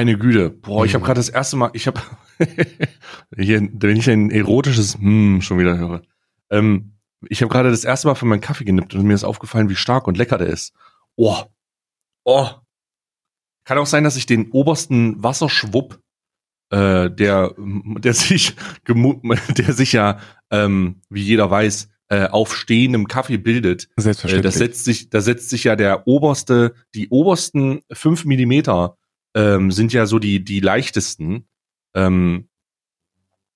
Meine Güte. Boah, ich habe gerade das erste Mal, ich habe, wenn ich ein erotisches hm schon wieder höre, ähm, ich habe gerade das erste Mal von meinem Kaffee genippt und mir ist aufgefallen, wie stark und lecker der ist. Oh, oh. Kann auch sein, dass ich den obersten Wasserschwupp, äh, der, der sich, der sich ja, ähm, wie jeder weiß, äh, auf stehendem Kaffee bildet. Selbstverständlich. Äh, das setzt sich, da setzt sich ja der oberste, die obersten fünf Millimeter ähm, sind ja so die, die leichtesten. Ähm,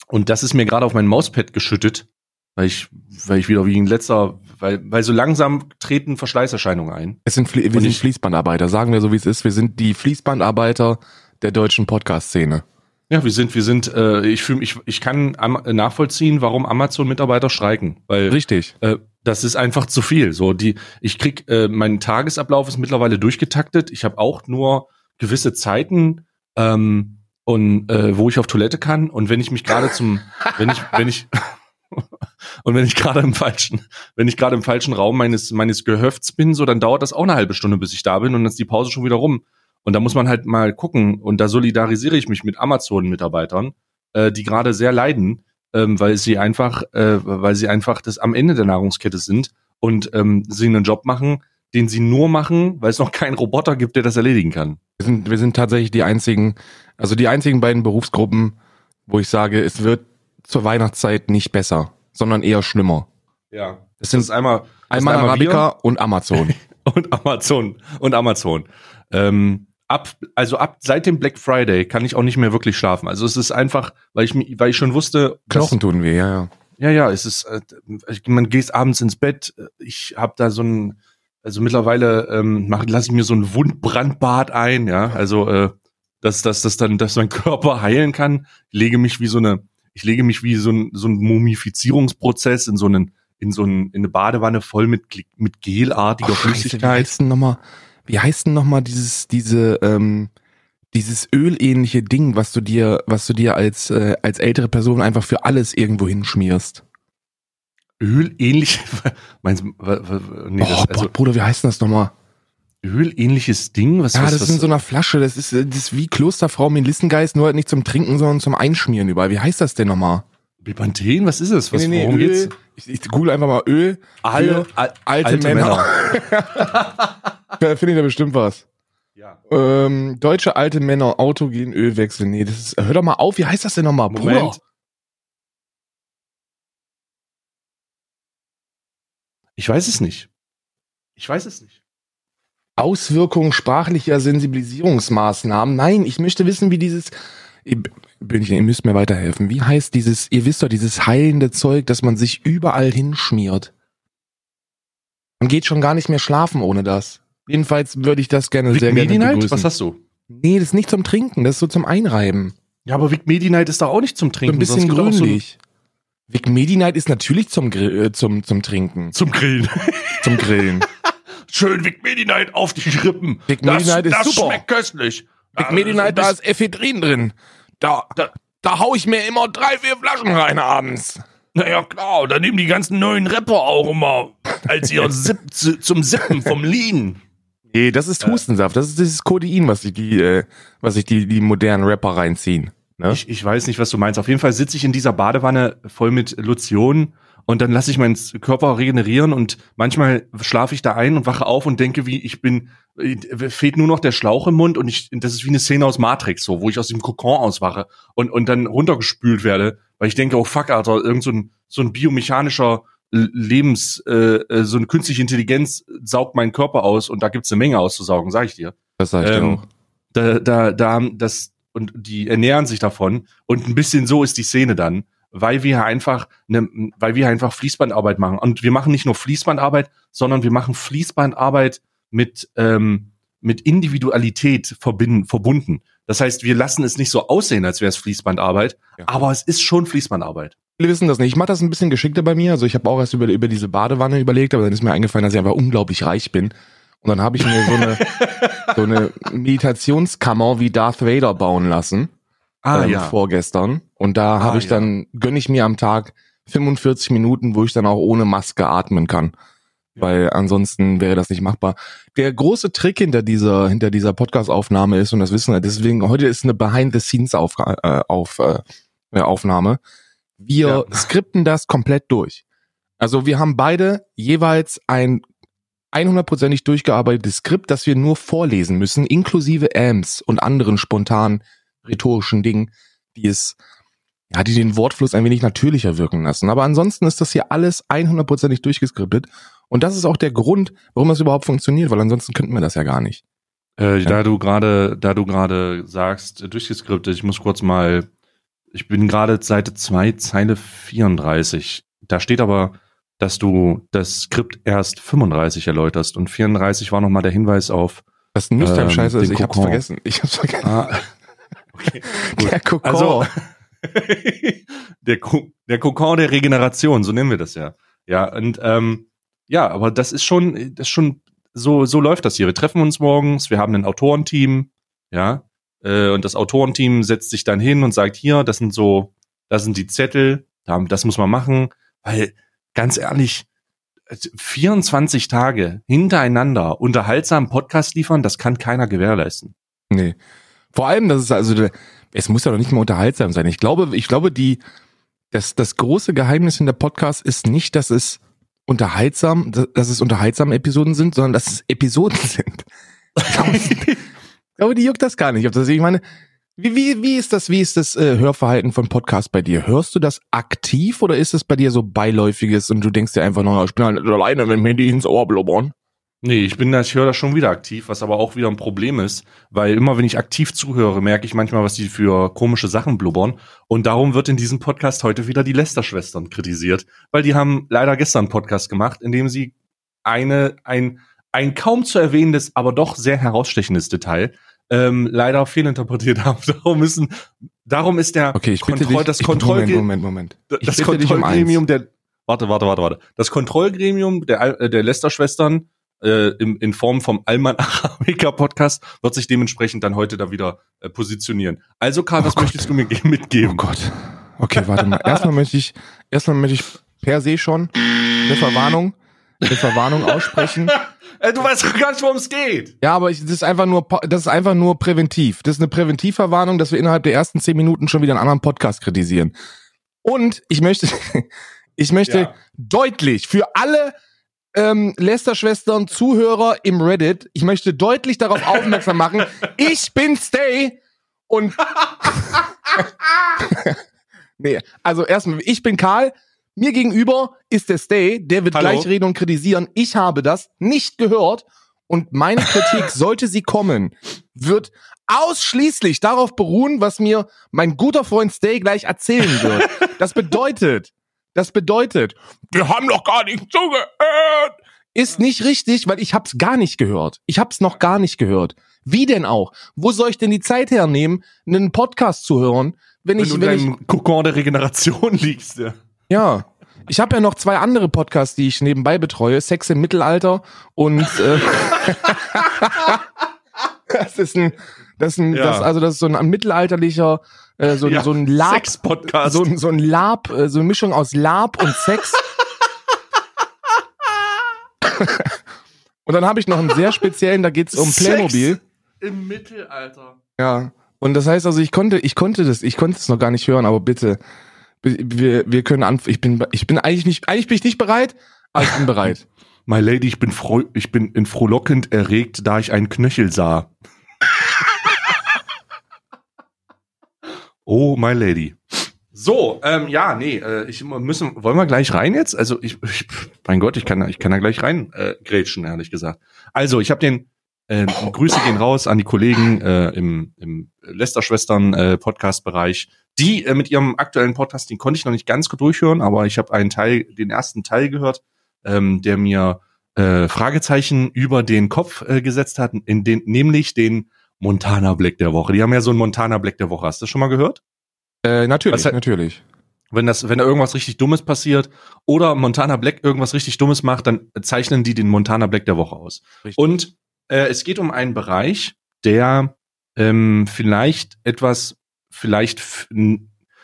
und das ist mir gerade auf mein Mauspad geschüttet, weil ich, weil ich wieder wie ein letzter, weil, weil so langsam treten Verschleißerscheinungen ein. Es sind, wir Und sind ich- Fließbandarbeiter, sagen wir so wie es ist. Wir sind die Fließbandarbeiter der deutschen Podcast-Szene. Ja, wir sind, wir sind, äh, ich fühle ich, ich kann am, nachvollziehen, warum Amazon-Mitarbeiter streiken, weil Richtig. äh, das ist einfach zu viel. So die, ich krieg, äh, mein Tagesablauf ist mittlerweile durchgetaktet. Ich habe auch nur gewisse Zeiten ähm, und äh, wo ich auf Toilette kann und wenn ich mich gerade zum, wenn ich, wenn ich und wenn ich gerade im falschen, wenn ich gerade im falschen Raum meines meines Gehöfts bin, so dann dauert das auch eine halbe Stunde, bis ich da bin und dann ist die Pause schon wieder rum. Und da muss man halt mal gucken und da solidarisiere ich mich mit Amazon-Mitarbeitern, äh, die gerade sehr leiden, ähm, weil sie einfach, äh, weil sie einfach das am Ende der Nahrungskette sind und ähm, sie einen Job machen, den sie nur machen, weil es noch keinen Roboter gibt, der das erledigen kann. Wir sind, wir sind tatsächlich die einzigen, also die einzigen beiden Berufsgruppen, wo ich sage, es wird zur Weihnachtszeit nicht besser, sondern eher schlimmer. Ja. Das sind einmal, das Alman einmal wir Arabica und Amazon. und Amazon und Amazon. Ähm, ab, also ab seit dem Black Friday kann ich auch nicht mehr wirklich schlafen. Also es ist einfach, weil ich weil ich schon wusste, Knochen tun weh, ja, ja. Ja, ja, es ist, äh, man geht abends ins Bett. Ich habe da so ein, also mittlerweile ähm, lasse ich mir so ein Wundbrandbad ein, ja, also äh, dass, dass, dass dann, dass mein Körper heilen kann. Ich lege mich wie so eine, ich lege mich wie so ein, so ein Mumifizierungsprozess in so einen, in so einen, in eine Badewanne voll mit, mit gelartiger Oh, Scheiße, wie Flüssigkeit. heißt denn nochmal, wie heißt denn nochmal dieses, diese, ähm, dieses ölähnliche Ding, was du dir, was du dir als, äh, als ältere Person einfach für alles irgendwo hinschmierst? Ölähnlich, meinst du, nee, oh, das, also Bruder, wie heißt denn das nochmal? ölähnliches Ding? Was, Ja, was, das was, ist in so einer Flasche, das ist, das ist wie Klosterfrau Melissengeist, nur halt nicht zum Trinken, sondern zum Einschmieren überall. Wie heißt das denn nochmal? Bepanthen? Was ist es? Was, Nee, nee, worum Öl. geht's? Ich, ich google einfach mal Öl. Alle, al- alte, Männer. da finde ich da bestimmt was. Ja. Ähm, deutsche alte Männer, Autogen Ölwechsel. Nee, das ist, hör doch mal auf, wie heißt das denn nochmal? Moment. Bruder. Ich weiß es nicht. Ich weiß es nicht. Auswirkungen sprachlicher Sensibilisierungsmaßnahmen. Nein, ich möchte wissen, wie dieses. Ihr, Böhnchen, ihr müsst mir weiterhelfen. Wie heißt dieses, ihr wisst doch, dieses heilende Zeug, das man sich überall hinschmiert? Man geht schon gar nicht mehr schlafen ohne das. Jedenfalls würde ich das gerne Vic sehr gerne Medi-Night? begrüßen. Was hast du? Nee, das ist nicht zum Trinken, das ist so zum Einreiben. Ja, aber Vic Medi-Night ist doch auch nicht zum So Trinken. ein bisschen auch so Vic Medi-Night ist natürlich zum, Grill, äh, zum, zum Trinken, Zum Grillen. zum Grillen. Schön Vic Medi-Night auf die Rippen. Vic das, Medi-Night ist das super. schmeckt köstlich. Vic Ah, Medi-Night, so da ist Ephedrin drin. Da, Da- da hau ich mir immer drei, vier Flaschen rein abends. Naja, klar, da nehmen die ganzen neuen Rapper auch immer als ihr Sip, zu, zum Sippen vom Lean. Nee, das ist Hustensaft. Das ist dieses Kodein, was sich die, äh, was sich die, die modernen Rapper reinziehen. Ne? Ich, ich weiß nicht, was du meinst. Auf jeden Fall sitze ich in dieser Badewanne voll mit Lotion und dann lasse ich meinen Körper regenerieren und manchmal schlafe ich da ein und wache auf und denke, wie ich bin, äh, fehlt nur noch der Schlauch im Mund und ich, das ist wie eine Szene aus Matrix, so, wo ich aus dem Kokon auswache und, und dann runtergespült werde, weil ich denke, oh fuck, Alter, irgend so ein, so ein biomechanischer Lebens, äh, äh, so eine künstliche Intelligenz saugt meinen Körper aus und da gibt's eine Menge auszusaugen, sag ich dir Das sag ich dir ähm, auch. da, da, da, das, und die ernähren sich davon. Und ein bisschen so ist die Szene dann, weil wir einfach, ne, weil wir einfach Fließbandarbeit machen. Und wir machen nicht nur Fließbandarbeit, sondern wir machen Fließbandarbeit mit, ähm, mit Individualität verbinden, verbunden. Das heißt, wir lassen es nicht so aussehen, als wäre es Fließbandarbeit, Ja. aber es ist schon Fließbandarbeit. Viele wissen das nicht. Ich mache das ein bisschen geschickter bei mir. Also ich habe auch erst über, über diese Badewanne überlegt, aber dann ist mir eingefallen, dass ich einfach unglaublich reich bin. Und dann habe ich mir so eine, so eine Meditationskammer wie Darth Vader bauen lassen. ähm, vorgestern. Und da Ah, habe ich ja. dann, gönne ich mir am Tag 45 Minuten, wo ich dann auch ohne Maske atmen kann. weil ansonsten wäre das nicht machbar. Der große Trick hinter dieser hinter dieser Podcast-Aufnahme ist und das wissen wir deswegen heute ist eine Behind-the-Scenes-Aufnahme. Auf, äh, auf, äh, Aufnahme. Wir Ja. skripten das komplett durch. Also wir haben beide jeweils ein 100%ig durchgearbeitetes Skript, das wir nur vorlesen müssen, inklusive Amps und anderen spontan rhetorischen Dingen, die es, ja, die den Wortfluss ein wenig natürlicher wirken lassen. Aber ansonsten ist das hier alles 100%ig durchgeskriptet. Und das ist auch der Grund, warum das überhaupt funktioniert, weil ansonsten könnten wir das ja gar nicht. Äh, Da du gerade, da du gerade sagst, äh, durchgeskriptet, ich muss kurz mal, ich bin gerade Seite 2, Zeile 34. Da steht aber, dass du das Skript erst 35 erläuterst und 34 war nochmal der Hinweis auf. Das Newstime Ähm, scheiße ist, den ich hab's Kokon. vergessen. Ich hab's vergessen. Ah, okay. Der Kokon. Also, der, Ko der Kokon der Regeneration, so nennen wir das ja. Ja, und ähm, ja, aber das ist schon, das ist schon, so, so läuft das hier. Wir treffen uns morgens, wir haben ein Autorenteam, ja, äh, und das Autorenteam setzt sich dann hin und sagt, hier, das sind so, das sind die Zettel, da- das muss man machen, weil, ganz ehrlich, 24 Tage hintereinander unterhaltsamen Podcast liefern, das kann keiner gewährleisten. Nee. Vor allem, das ist also, es muss ja doch nicht mehr unterhaltsam sein. Ich glaube, ich glaube, die, das, das große Geheimnis in der Podcast ist nicht, dass es unterhaltsam, dass es unterhaltsame Episoden sind, sondern dass es Episoden sind. Ich glaube, die juckt das gar nicht. Ich meine, wie, wie, wie ist das, wie ist das äh, Hörverhalten von Podcast bei dir? Hörst du das aktiv oder ist es bei dir so beiläufiges und du denkst dir einfach nur, ich bin halt alleine mit dem Handy ins Ohr blubbern? Nee, ich bin da, ich höre das schon wieder aktiv, was aber auch wieder ein Problem ist, weil immer wenn ich aktiv zuhöre, merke ich manchmal, was die für komische Sachen blubbern. Und darum wird in diesem Podcast heute wieder die Lester-Schwestern kritisiert, weil die haben leider gestern einen Podcast gemacht, in dem sie eine, ein, ein kaum zu erwähnendes, aber doch sehr herausstechendes Detail ähm, leider fehlinterpretiert haben. Darum müssen, darum ist der Okay, ich bitte Kontroll- dich. das Kontrollge- Moment, Moment, Moment. Das dich um Kontrollgremium der warte warte warte warte das Kontrollgremium der äh, der Lester Schwestern äh, im, in Form vom Alman Arabica Podcast wird sich dementsprechend dann heute da wieder äh, positionieren. Also Karl, Oh was Gott. möchtest du mir ge- mitgeben? Oh Gott. Okay, warte mal. Erstmal möchte ich, erstmal möchte ich per se schon eine Verwarnung, eine Verwarnung aussprechen. Äh, du weißt doch gar nicht, worum es geht. Ja, aber ich, das ist einfach nur, das ist einfach nur präventiv. Das ist eine Präventivverwarnung, dass wir innerhalb der ersten zehn Minuten schon wieder einen anderen Podcast kritisieren. Und ich möchte, ich möchte Ja. deutlich für alle ähm, Lester-Schwestern, Zuhörer im Reddit, ich möchte deutlich darauf aufmerksam machen, ich bin Stay und nee, also erstmal, ich bin Karl, mir gegenüber ist der Stay, der wird Hallo. gleich reden und kritisieren. Ich habe das nicht gehört und meine Kritik, sollte sie kommen, wird ausschließlich darauf beruhen, was mir mein guter Freund Stay gleich erzählen wird. Das bedeutet, das bedeutet, wir haben noch gar nicht zugehört. Ist nicht richtig, weil ich hab's gar nicht gehört. Ich hab's noch gar nicht gehört. Wie denn auch? Wo soll ich denn die Zeit hernehmen, einen Podcast zu hören, wenn, Wenn ich, du in wenn ich, deinem Kokon der Regeneration liegst. Ja. Ja. Ich habe ja noch zwei andere Podcasts, die ich nebenbei betreue. Sex im Mittelalter und äh, das ist ein, das ist ein, Ja. das, also das ist so ein mittelalterlicher, äh, so, Ja, so ein Lab, Sex-Podcast. so, ein- so ein Lab, äh, so eine Mischung aus Lab und Sex. und dann habe ich noch einen sehr speziellen, da geht's um Sex Playmobil. Im Mittelalter. Ja. Und das heißt also, ich konnte, ich konnte das, ich konnte es noch gar nicht hören, aber bitte, wir, wir können an, ich bin, ich bin eigentlich nicht, eigentlich bin ich nicht bereit, aber ich bin bereit. My Lady, ich bin, freu ich bin in frohlockend erregt, da ich einen Knöchel sah. oh, My Lady. So, ähm, ja, nee, äh, ich müssen, wollen wir gleich rein jetzt? Also ich, ich mein Gott, ich kann, da- ich kann da gleich rein äh, grätschen, ehrlich gesagt. Also ich habe den äh, Grüße gehen raus an die Kollegen äh, im, im Lester-Schwestern äh, Podcast-Bereich. Die äh, mit ihrem aktuellen Podcast, den konnte ich noch nicht ganz gut durchhören, aber ich habe einen Teil, den ersten Teil gehört, ähm, der mir äh, Fragezeichen über den Kopf äh, gesetzt hat, in den, nämlich den Montana Black der Woche. Die haben ja so einen Montana Black der Woche. Hast du das schon mal gehört? Äh, natürlich, Was natürlich. Wenn das, wenn da irgendwas richtig Dummes passiert oder Montana Black irgendwas richtig Dummes macht, dann zeichnen die den Montana Black der Woche aus. Richtig. Und äh, es geht um einen Bereich, der ähm, vielleicht etwas, vielleicht,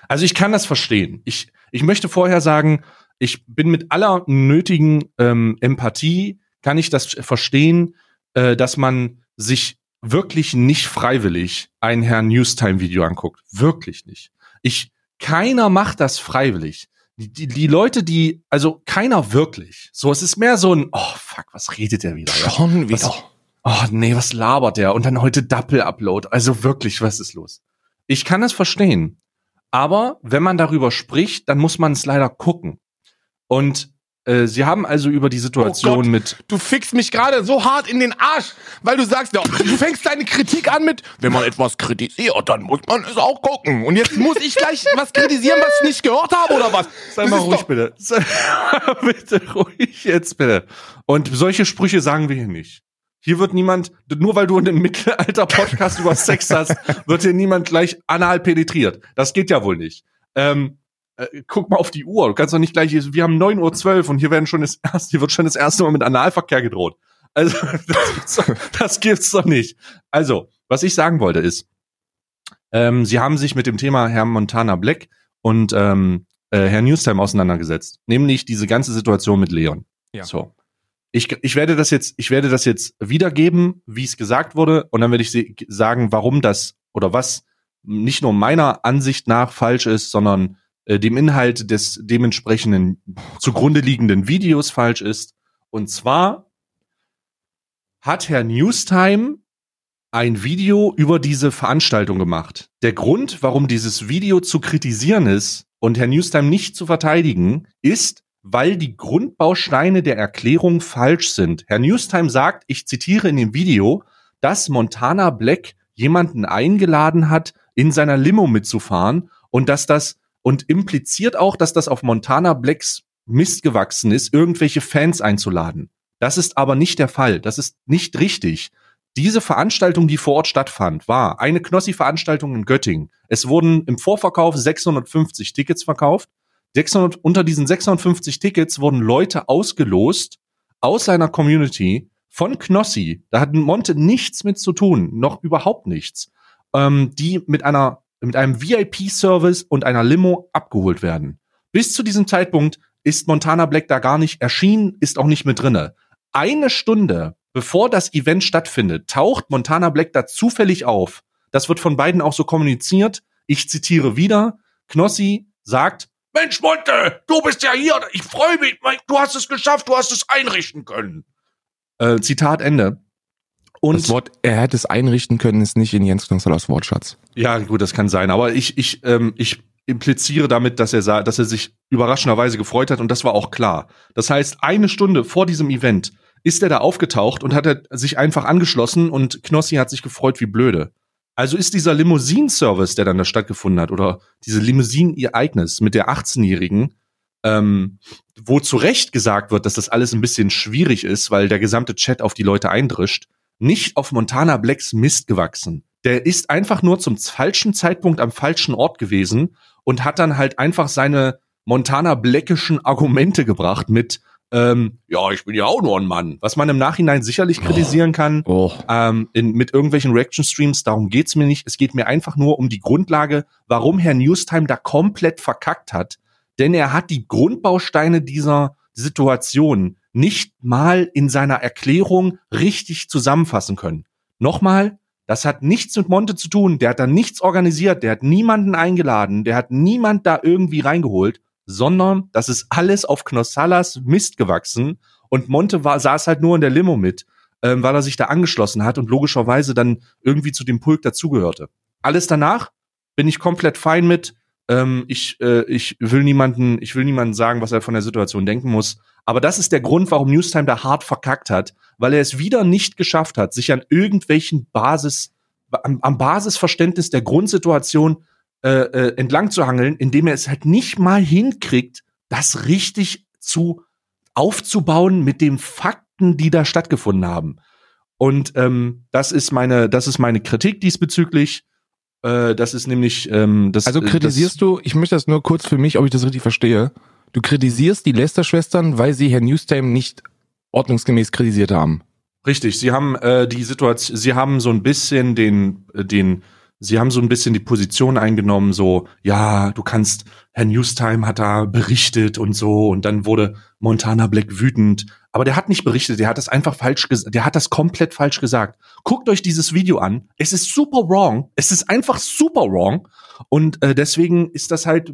also ich kann das verstehen. Ich, ich möchte vorher sagen, ich bin mit aller nötigen ähm, Empathie, kann ich das verstehen, äh, dass man sich wirklich nicht freiwillig ein Herrn Newstime-Video anguckt. Wirklich nicht. Ich, keiner macht das freiwillig. Die, die, die Leute, die, also keiner wirklich. So, es ist mehr so ein, oh fuck, was redet der wieder? Schon wieder. Was, oh nee, was labert der? Und dann heute Double-Upload. Also wirklich, was ist los? Ich kann es verstehen. Aber wenn man darüber spricht, dann muss man es leider gucken. Und äh, sie haben also über die Situation oh Gott, mit. Du fickst mich gerade so hart in den Arsch, weil du sagst, ja, du fängst deine Kritik an mit, wenn man etwas kritisiert, dann muss man es auch gucken. Und jetzt muss ich gleich was kritisieren, was ich nicht gehört habe, oder was? Sei das mal ruhig, bitte. Bitte ruhig jetzt, bitte. Und solche Sprüche sagen wir hier nicht. Hier wird niemand, nur weil du in einem Mittelalter-Podcast über Sex hast, wird hier niemand gleich anal penetriert. Das geht ja wohl nicht. Ähm, äh, guck mal auf die Uhr. Du kannst doch nicht gleich, wir haben 9.12 Uhr und hier werden schon das erste, hier wird schon das erste Mal mit Analverkehr gedroht. Also, das gibt's, doch, das gibt's doch nicht. Also, was ich sagen wollte ist, ähm, sie haben sich mit dem Thema Herr Montana Black und ähm, äh, Herr Newstime auseinandergesetzt. Nämlich diese ganze Situation mit Leon. Ja. So. Ich, ich werde das jetzt, ich werde das jetzt wiedergeben, wie es gesagt wurde, und dann werde ich sagen, warum das oder was nicht nur meiner Ansicht nach falsch ist, sondern äh, dem Inhalt des dementsprechenden zugrunde liegenden Videos falsch ist. Und zwar hat Herr Newstime ein Video über diese Veranstaltung gemacht. Der Grund, warum dieses Video zu kritisieren ist und Herr Newstime nicht zu verteidigen, ist, weil die Grundbausteine der Erklärung falsch sind. Herr Newstime sagt, ich zitiere in dem Video, dass Montana Black jemanden eingeladen hat, in seiner Limo mitzufahren und dass das und impliziert auch, dass das auf Montana Blacks Mist gewachsen ist, irgendwelche Fans einzuladen. Das ist aber nicht der Fall. Das ist nicht richtig. Diese Veranstaltung, die vor Ort stattfand, war eine Knossi-Veranstaltung in Göttingen. Es wurden im Vorverkauf 650 Tickets verkauft. 600, unter diesen 650 Tickets wurden Leute ausgelost aus seiner Community von Knossi. Da hat Monte nichts mit zu tun, noch überhaupt nichts. Ähm, die mit einer mit einem VIP-Service und einer Limo abgeholt werden. Bis zu diesem Zeitpunkt ist Montana Black da gar nicht erschienen, ist auch nicht mit drinne. Eine Stunde bevor das Event stattfindet, taucht Montana Black da zufällig auf. Das wird von beiden auch so kommuniziert. Ich zitiere wieder. Knossi sagt, Mensch, Monte, du bist ja hier. Ich freue mich. Du hast es geschafft. Du hast es einrichten können. Äh, Zitat Ende. Und das Wort, er hätte es einrichten können, ist nicht in Jens Knusserlers Wortschatz. Ja, gut, das kann sein. Aber ich, ich, ähm, ich impliziere damit, dass er sah, dass er sich überraschenderweise gefreut hat und das war auch klar. Das heißt, eine Stunde vor diesem Event ist er da aufgetaucht und hat er sich einfach angeschlossen und Knossi hat sich gefreut wie blöde. Also ist dieser Limousin-Service, der dann da stattgefunden hat, oder diese Limousinen-Ereignis mit der 18-Jährigen, ähm, wo zu Recht gesagt wird, dass das alles ein bisschen schwierig ist, weil der gesamte Chat auf die Leute eindrischt, nicht auf Montana Blacks Mist gewachsen. Der ist einfach nur zum falschen Zeitpunkt am falschen Ort gewesen und hat dann halt einfach seine Montana Blackischen Argumente gebracht mit, ähm, ja, ich bin ja auch nur ein Mann, was man im Nachhinein sicherlich oh. kritisieren kann oh. Ähm, in, mit irgendwelchen Reaction-Streams. Darum geht's mir nicht. Es geht mir einfach nur um die Grundlage, warum Herr Newstime da komplett verkackt hat. Denn er hat die Grundbausteine dieser Situation nicht mal in seiner Erklärung richtig zusammenfassen können. Nochmal, das hat nichts mit Monte zu tun. Der hat da nichts organisiert. Der hat niemanden eingeladen. Der hat niemand da irgendwie reingeholt, sondern das ist alles auf Knossalas Mist gewachsen. Und Monte war, saß halt nur in der Limo mit, ähm, weil er sich da angeschlossen hat und logischerweise dann irgendwie zu dem Pulk dazugehörte. Alles danach bin ich komplett fein mit. Ähm, ich, äh, ich will niemanden, ich will niemanden sagen, was er von der Situation denken muss. Aber das ist der Grund, warum Newstime da hart verkackt hat, weil er es wieder nicht geschafft hat, sich an irgendwelchen Basis, am, am Basisverständnis der Grundsituation äh, äh, entlang zu hangeln, indem er es halt nicht mal hinkriegt, das richtig zu aufzubauen mit den Fakten, die da stattgefunden haben. Und ähm, das ist meine, das ist meine Kritik diesbezüglich. Äh, das ist nämlich ähm, das. Also kritisierst das, du? Ich möchte das nur kurz für mich, ob ich das richtig verstehe. Du kritisierst die Lester-Schwestern, weil sie Herrn Newstime nicht ordnungsgemäß kritisiert haben. Richtig, sie haben äh, die Situation, sie haben so ein bisschen den, den sie haben so ein bisschen die Position eingenommen, so, ja, du kannst, Herr Newstime hat da berichtet und so, und dann wurde Montana Black wütend. Aber der hat nicht berichtet, der hat das einfach falsch gesagt, der hat das komplett falsch gesagt. Guckt euch dieses Video an. Es ist super wrong. Es ist einfach super wrong. Und äh, deswegen ist das halt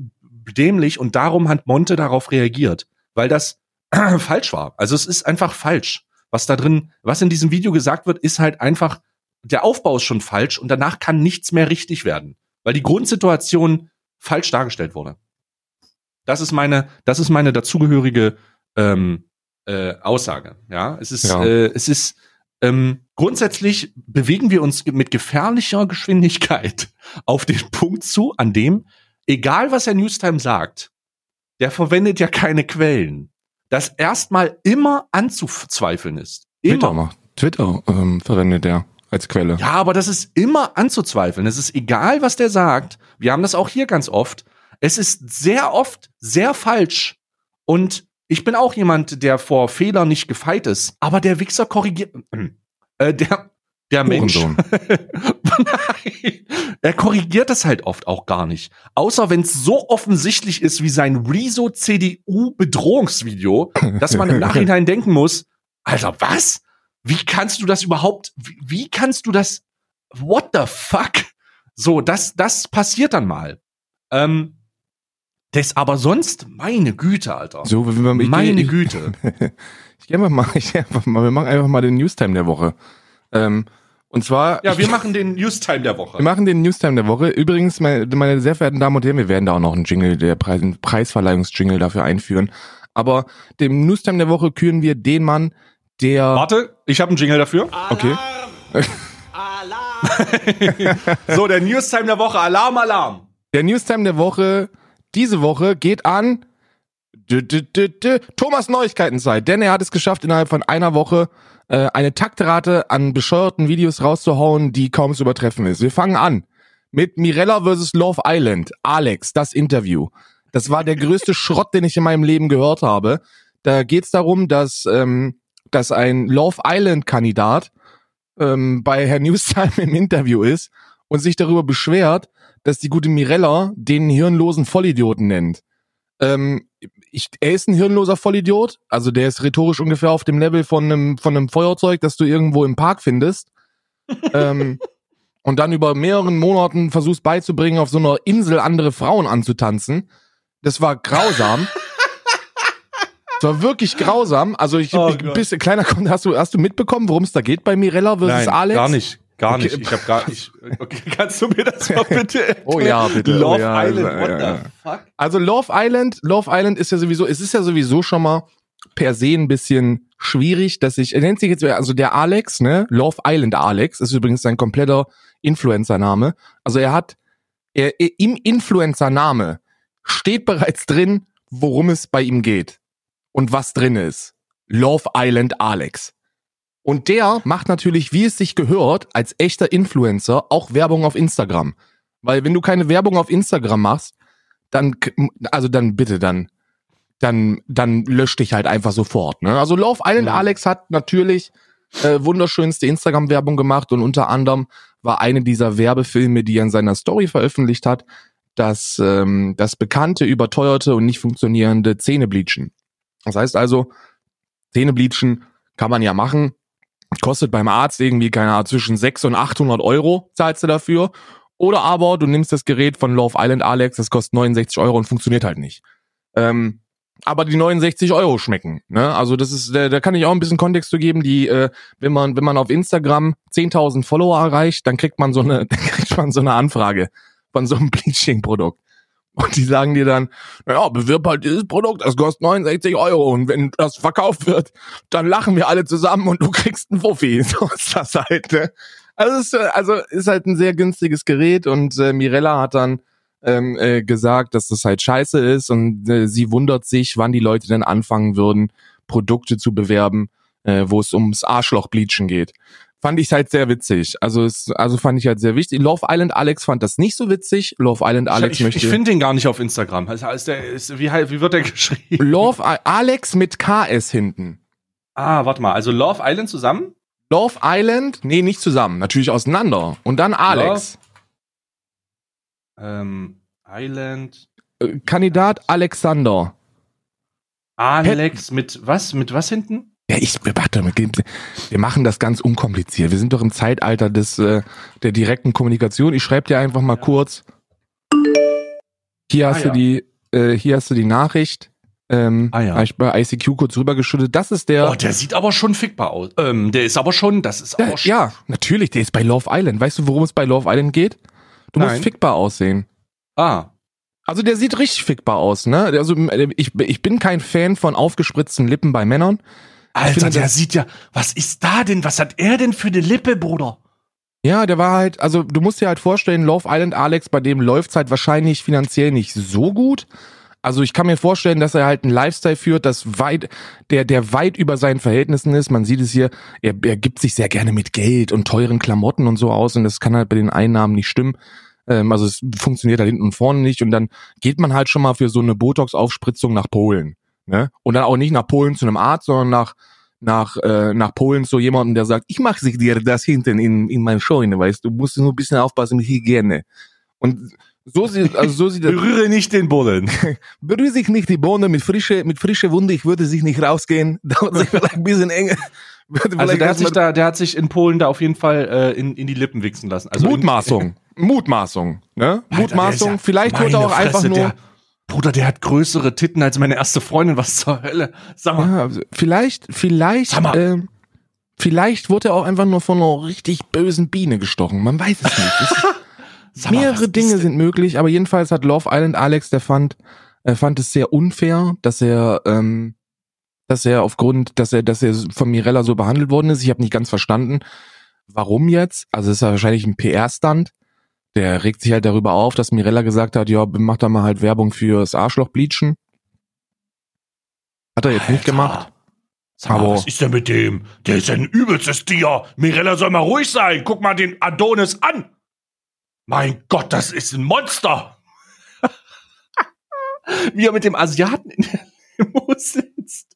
dämlich und darum hat Monte darauf reagiert, weil das falsch war. Also es ist einfach falsch. Was da drin, was in diesem Video gesagt wird, ist halt einfach der Aufbau ist schon falsch und danach kann nichts mehr richtig werden, weil die Grundsituation falsch dargestellt wurde. Das ist meine, das ist meine dazugehörige ähm, äh, Aussage. Ja, es ist, ja. Äh, es ist ähm, grundsätzlich bewegen wir uns mit gefährlicher Geschwindigkeit auf den Punkt zu, an dem, egal was der Newstime sagt, der verwendet ja keine Quellen, das erstmal immer anzuzweifeln ist. Immer. Twitter, Twitter ähm, verwendet er als Quelle. Ja, aber das ist immer anzuzweifeln. Es ist egal, was der sagt. Wir haben das auch hier ganz oft. Es ist sehr oft sehr falsch. Und ich bin auch jemand, der vor Fehlern nicht gefeit ist. Aber der Wichser korrigiert. Äh, der, der Mensch. er korrigiert das halt oft auch gar nicht. Außer wenn es so offensichtlich ist wie sein Rezo-CDU-Bedrohungsvideo, dass man im Nachhinein denken muss, Alter, was? Wie kannst du das überhaupt, wie, wie kannst du das, what the fuck? So, das, das passiert dann mal. Ähm, das aber sonst, meine Güte, Alter. So, wie man, meine ich, Güte. ich gehe einfach mal, ich geh einfach mal, wir machen einfach mal den Newstime der Woche. Ähm, und zwar. Ja, wir machen den Newstime der Woche. Wir machen den Newstime der Woche. Übrigens, meine, meine sehr verehrten Damen und Herren, wir werden da auch noch einen Jingle, der Preis, Preisverleihungsjingle dafür einführen. Aber dem Newstime der Woche küren wir den Mann, der. Warte, ich habe einen Jingle dafür. Okay. Alarm! so, der Newstime der Woche. Alarm, Alarm. Der Newstime der Woche diese Woche geht an Thomas Neuigkeitenzeit, denn er hat es geschafft, innerhalb von einer Woche äh, eine Taktrate an bescheuerten Videos rauszuhauen, die kaum zu übertreffen ist. Wir fangen an mit Mirella vs. Love Island. Alex, das Interview. Das war der größte Schrott, den ich in meinem Leben gehört habe. Da geht es darum, dass ähm, dass ein Love Island-Kandidat ähm, bei Herr Newstime im Interview ist und sich darüber beschwert, dass die gute Mirella den hirnlosen Vollidioten nennt. Ähm, ich, er ist ein hirnloser Vollidiot, also der ist rhetorisch ungefähr auf dem Level von einem, von einem Feuerzeug, das du irgendwo im Park findest. ähm, und dann über mehreren Monaten versuchst beizubringen, auf so einer Insel andere Frauen anzutanzen. Das war grausam. Es war wirklich grausam. Also ich, oh ich bisschen kleiner hast du hast du mitbekommen, worum es da geht bei Mirella versus Nein, Alex? Gar nicht. Gar okay. nicht. Ich habe gar nicht. Okay, kannst du mir das mal bitte erklären? Oh ja, bitte. Love oh, ja, Island, what ja, ja. the fuck? Also Love Island, Love Island ist ja sowieso, es ist ja sowieso schon mal per se ein bisschen schwierig, dass ich, er nennt sich jetzt, also der Alex, ne, Love Island Alex, ist übrigens sein kompletter Influencer-Name. Also er hat, er, im Influencer-Name steht bereits drin, worum es bei ihm geht und was drin ist. Love Island Alex. Und der macht natürlich, wie es sich gehört, als echter Influencer auch Werbung auf Instagram. Weil wenn du keine Werbung auf Instagram machst, dann, also dann bitte, dann, dann, dann lösch dich halt einfach sofort. Ne? Also Love Island ja. Alex hat natürlich äh, wunderschönste Instagram-Werbung gemacht und unter anderem war eine dieser Werbefilme, die er in seiner Story veröffentlicht hat, das, ähm, das bekannte, überteuerte und nicht funktionierende Zähnebleachen. Das heißt also, Zähnebleachen kann man ja machen, kostet beim Arzt irgendwie, keine Ahnung, zwischen 600 und 800 Euro zahlst du dafür. Oder aber du nimmst das Gerät von Love Island Alex, das kostet 69 Euro und funktioniert halt nicht. Ähm, aber die 69 Euro schmecken. Ne? Also das ist, da, da kann ich auch ein bisschen Kontext zu geben. Die, äh, wenn man, wenn man auf Instagram 10.000 Follower erreicht, dann kriegt man so eine, dann kriegt man so eine Anfrage von so einem Bleaching-Produkt. Und die sagen dir dann, naja, bewirb halt dieses Produkt, das kostet 69 Euro. Und wenn das verkauft wird, dann lachen wir alle zusammen und du kriegst einen Fuffi. So ist das halt. Ne? Also, ist, also ist halt ein sehr günstiges Gerät und äh, Mirella hat dann ähm, äh, gesagt, dass das halt scheiße ist und äh, sie wundert sich, wann die Leute denn anfangen würden, Produkte zu bewerben, äh, wo es ums Arschlochbleachen geht fand ich halt sehr witzig. Also es, also fand ich halt sehr wichtig. Love Island Alex fand das nicht so witzig. Love Island Alex ich, ich, möchte. Ich finde den gar nicht auf Instagram. Also ist der, ist, wie, wie wird der geschrieben? Love Alex mit KS hinten. Ah, warte mal. Also Love Island zusammen? Love Island? Nee, nicht zusammen. Natürlich auseinander. Und dann Alex. Ähm, Island. Äh, Kandidat Alexander. Alex mit was? Mit was hinten? Ja, ich, warte, wir machen das ganz unkompliziert. Wir sind doch im Zeitalter des, äh, der direkten Kommunikation. Ich schreibe dir einfach mal ja. kurz. Hier ah, hast ja. du die, äh, hier hast du die Nachricht. Ähm, ah, ja. ich bei ICQ kurz rübergeschüttet. Das ist der. Oh, der sieht aber schon fickbar aus. Ähm, der ist aber schon, das ist aber schon. Ja, natürlich, der ist bei Love Island. Weißt du, worum es bei Love Island geht? Du Nein. musst fickbar aussehen. Ah. Also der sieht richtig fickbar aus, ne? Also ich, ich bin kein Fan von aufgespritzten Lippen bei Männern. Alter, finde, der sieht ja, was ist da denn? Was hat er denn für eine Lippe, Bruder? Ja, der war halt, also du musst dir halt vorstellen, Love Island Alex, bei dem läuft's halt wahrscheinlich finanziell nicht so gut. Also ich kann mir vorstellen, dass er halt einen Lifestyle führt, das weit, der, der weit über seinen Verhältnissen ist. Man sieht es hier, er, er gibt sich sehr gerne mit Geld und teuren Klamotten und so aus und das kann halt bei den Einnahmen nicht stimmen. Ähm, also es funktioniert halt hinten und vorne nicht und dann geht man halt schon mal für so eine Botox-Aufspritzung nach Polen. Ne? Und dann auch nicht nach Polen zu einem Arzt, sondern nach nach äh, nach Polen zu jemandem, der sagt, ich mache sich dir das hinten in in mein Scheune, weißt du, musst nur ein bisschen aufpassen mit Hygiene. Und so sieht also so sieht berühre nicht den Boden. berühre sich nicht die Bohne mit frische mit frische Wunde, ich würde sich nicht rausgehen, dauert sich vielleicht ein bisschen enge. Also der hat sich da, der hat sich in Polen da auf jeden Fall äh, in, in die Lippen wichsen lassen. Also Mutmaßung, Mutmaßung, ne? Alter, Mutmaßung. Ja vielleicht wurde er auch Fresse, einfach nur. Der, Bruder, der hat größere Titten als meine erste Freundin. Was zur Hölle? Sag mal. Ja, also vielleicht, vielleicht, Sag mal. Ähm, vielleicht wurde er auch einfach nur von einer richtig bösen Biene gestochen. Man weiß es nicht. mal, mehrere Dinge sind möglich, aber jedenfalls hat Love Island Alex, der fand, er fand es sehr unfair, dass er, ähm, dass er aufgrund, dass er, dass er von Mirella so behandelt worden ist. Ich habe nicht ganz verstanden, warum jetzt. Also es ist ja wahrscheinlich ein PR-Stand der regt sich halt darüber auf, dass Mirella gesagt hat, ja, mach da mal halt Werbung fürs Arschloch bleachen. Hat er jetzt Alter. nicht gemacht. Mal, aber was ist denn mit dem? Der ist ein übelstes Tier. Mirella soll mal ruhig sein. Guck mal den Adonis an. Mein Gott, das ist ein Monster. Wie er mit dem Asiaten in der Limo sitzt.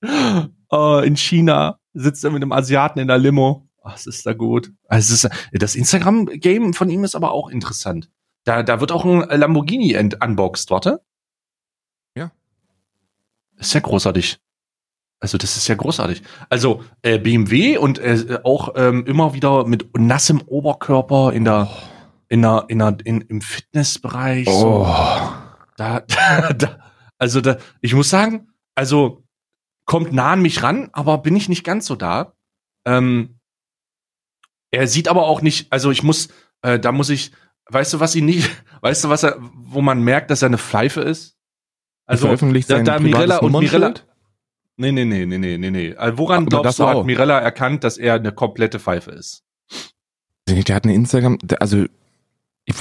Oh, in China sitzt er mit dem Asiaten in der Limo. Was ist da gut? Also ist, das Instagram-Game von ihm ist aber auch interessant. Da, da wird auch ein Lamborghini unboxed, warte. Ja. Ist ja großartig. Also das ist ja großartig. Also äh, BMW und äh, auch ähm, immer wieder mit nassem Oberkörper in der, oh. in der, in der, in, im Fitnessbereich. Oh. So. Da, da, da, also da, ich muss sagen, also kommt nah an mich ran, aber bin ich nicht ganz so da. Ähm, er sieht aber auch nicht, also ich muss, äh, da muss ich, weißt du, was ihn nicht, weißt du, was er, wo man merkt, dass er eine Pfeife ist? Also da, da Mirella und Mirella. Nee, nee, nee, nee, nee, nee, nee. Also woran aber glaubst du, auch. hat Mirella erkannt, dass er eine komplette Pfeife ist? Der hat eine Instagram, also ich,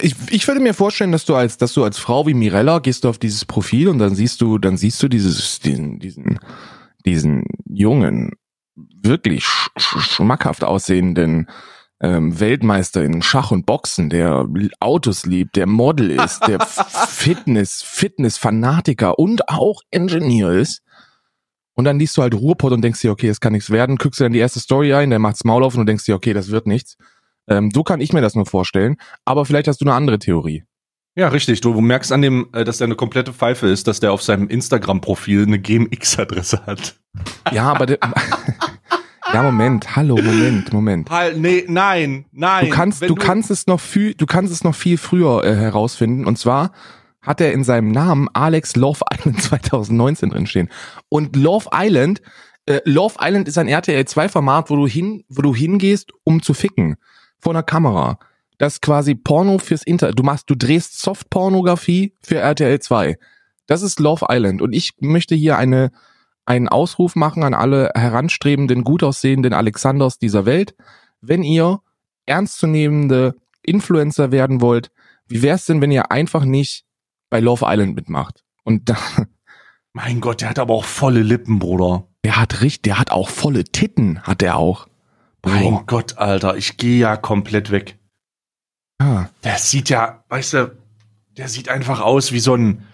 ich, ich würde mir vorstellen, dass du als, dass du als Frau wie Mirella gehst du auf dieses Profil und dann siehst du, dann siehst du dieses, diesen, diesen, diesen Jungen wirklich sch schmackhaft aussehenden ähm, Weltmeister in Schach und Boxen, der Autos liebt, der Model ist, der Fitness, Fitness-Fanatiker und auch Engineer ist. Und dann liest du halt Ruhrpott und denkst dir, okay, es kann nichts werden. Guckst du dann die erste Story ein, der macht's Maul auf und du denkst dir, okay, das wird nichts. Ähm, so kann ich mir das nur vorstellen. Aber vielleicht hast du eine andere Theorie. Ja, richtig. Du merkst an dem, äh, dass der eine komplette Pfeife ist, dass der auf seinem Instagram-Profil eine GMX-Adresse hat. Ja, aber der, Ja, Moment, hallo, Moment, Moment. Halt, nee, nein, nein. Du kannst, du, du, kannst es noch viel, du kannst es noch viel früher äh, herausfinden. Und zwar hat er in seinem Namen Alex Love Island 2019 drinstehen. Und Love Island, äh, Love Island ist ein RTL 2 Format, wo du hin, wo du hingehst, um zu ficken. Vor einer Kamera. Das ist quasi Porno fürs Internet. Du machst, du drehst Softpornografie für RTL 2. Das ist Love Island. Und ich möchte hier eine, einen Ausruf machen an alle heranstrebenden, gut aussehenden Alexanders dieser Welt. Wenn ihr ernstzunehmende Influencer werden wollt, wie wär's denn, wenn ihr einfach nicht bei Love Island mitmacht? Und da, mein Gott, der hat aber auch volle Lippen, Bruder. Der hat richtig, der hat auch volle Titten, hat er auch. Mein Gott, Alter, ich gehe ja komplett weg. Ah. Der sieht ja, weißt du, der sieht einfach aus wie so ein,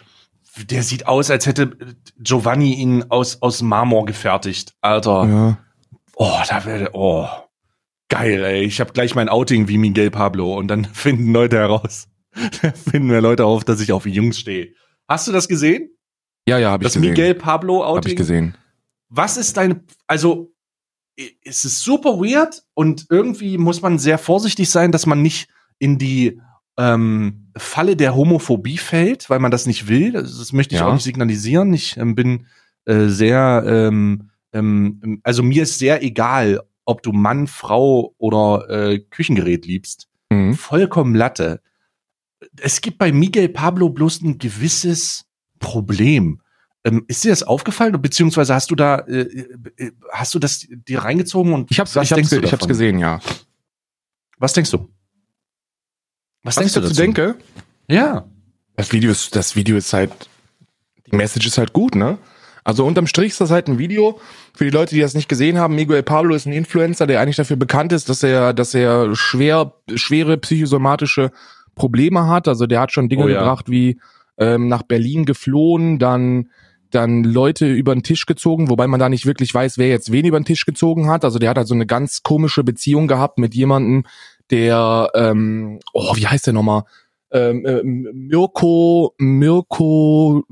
der sieht aus, als hätte Giovanni ihn aus, aus Marmor gefertigt. Alter. Ja. Oh, da wäre, oh. Geil, ey. Ich habe gleich mein Outing wie Miguel Pablo und dann finden Leute heraus. da finden wir Leute auf, dass ich auf Jungs stehe. Hast du das gesehen? Ja, ja, habe ich Das gesehen. Miguel Pablo Habe ich Outing? gesehen. Was ist deine, also, es ist super weird und irgendwie muss man sehr vorsichtig sein, dass man nicht in die ähm, Falle der Homophobie fällt, weil man das nicht will. Das, das möchte ich Ja. auch nicht signalisieren. Ich ähm, bin äh, sehr, ähm, ähm, also mir ist sehr egal, ob du Mann, Frau oder äh, Küchengerät liebst. Mhm. Vollkommen Latte. Es gibt bei Miguel Pablo bloß ein gewisses Problem. Ähm, ist dir das aufgefallen? Beziehungsweise hast du da, äh, äh, hast du das dir reingezogen und Ich hab's, was ich hab's, ich hab's gesehen, ja. Was denkst du? Was, Was denkst ich du dazu dazu? denke, Ja. das Video ist, das Video ist halt, die Message ist halt gut, ne? Also unterm Strich ist das halt ein Video. Für die Leute, die das nicht gesehen haben, Miguel Pablo ist ein Influencer, der eigentlich dafür bekannt ist, dass er, dass er schwer, schwere psychosomatische Probleme hat. Also der hat schon Dinge Oh ja. gebracht wie ähm, nach Berlin geflohen, dann dann Leute über den Tisch gezogen, wobei man da nicht wirklich weiß, wer jetzt wen über den Tisch gezogen hat. Also der hat halt so eine ganz komische Beziehung gehabt mit jemandem, der, ähm, oh, wie heißt der nochmal? Ähm, äh, Mirko, Mirko,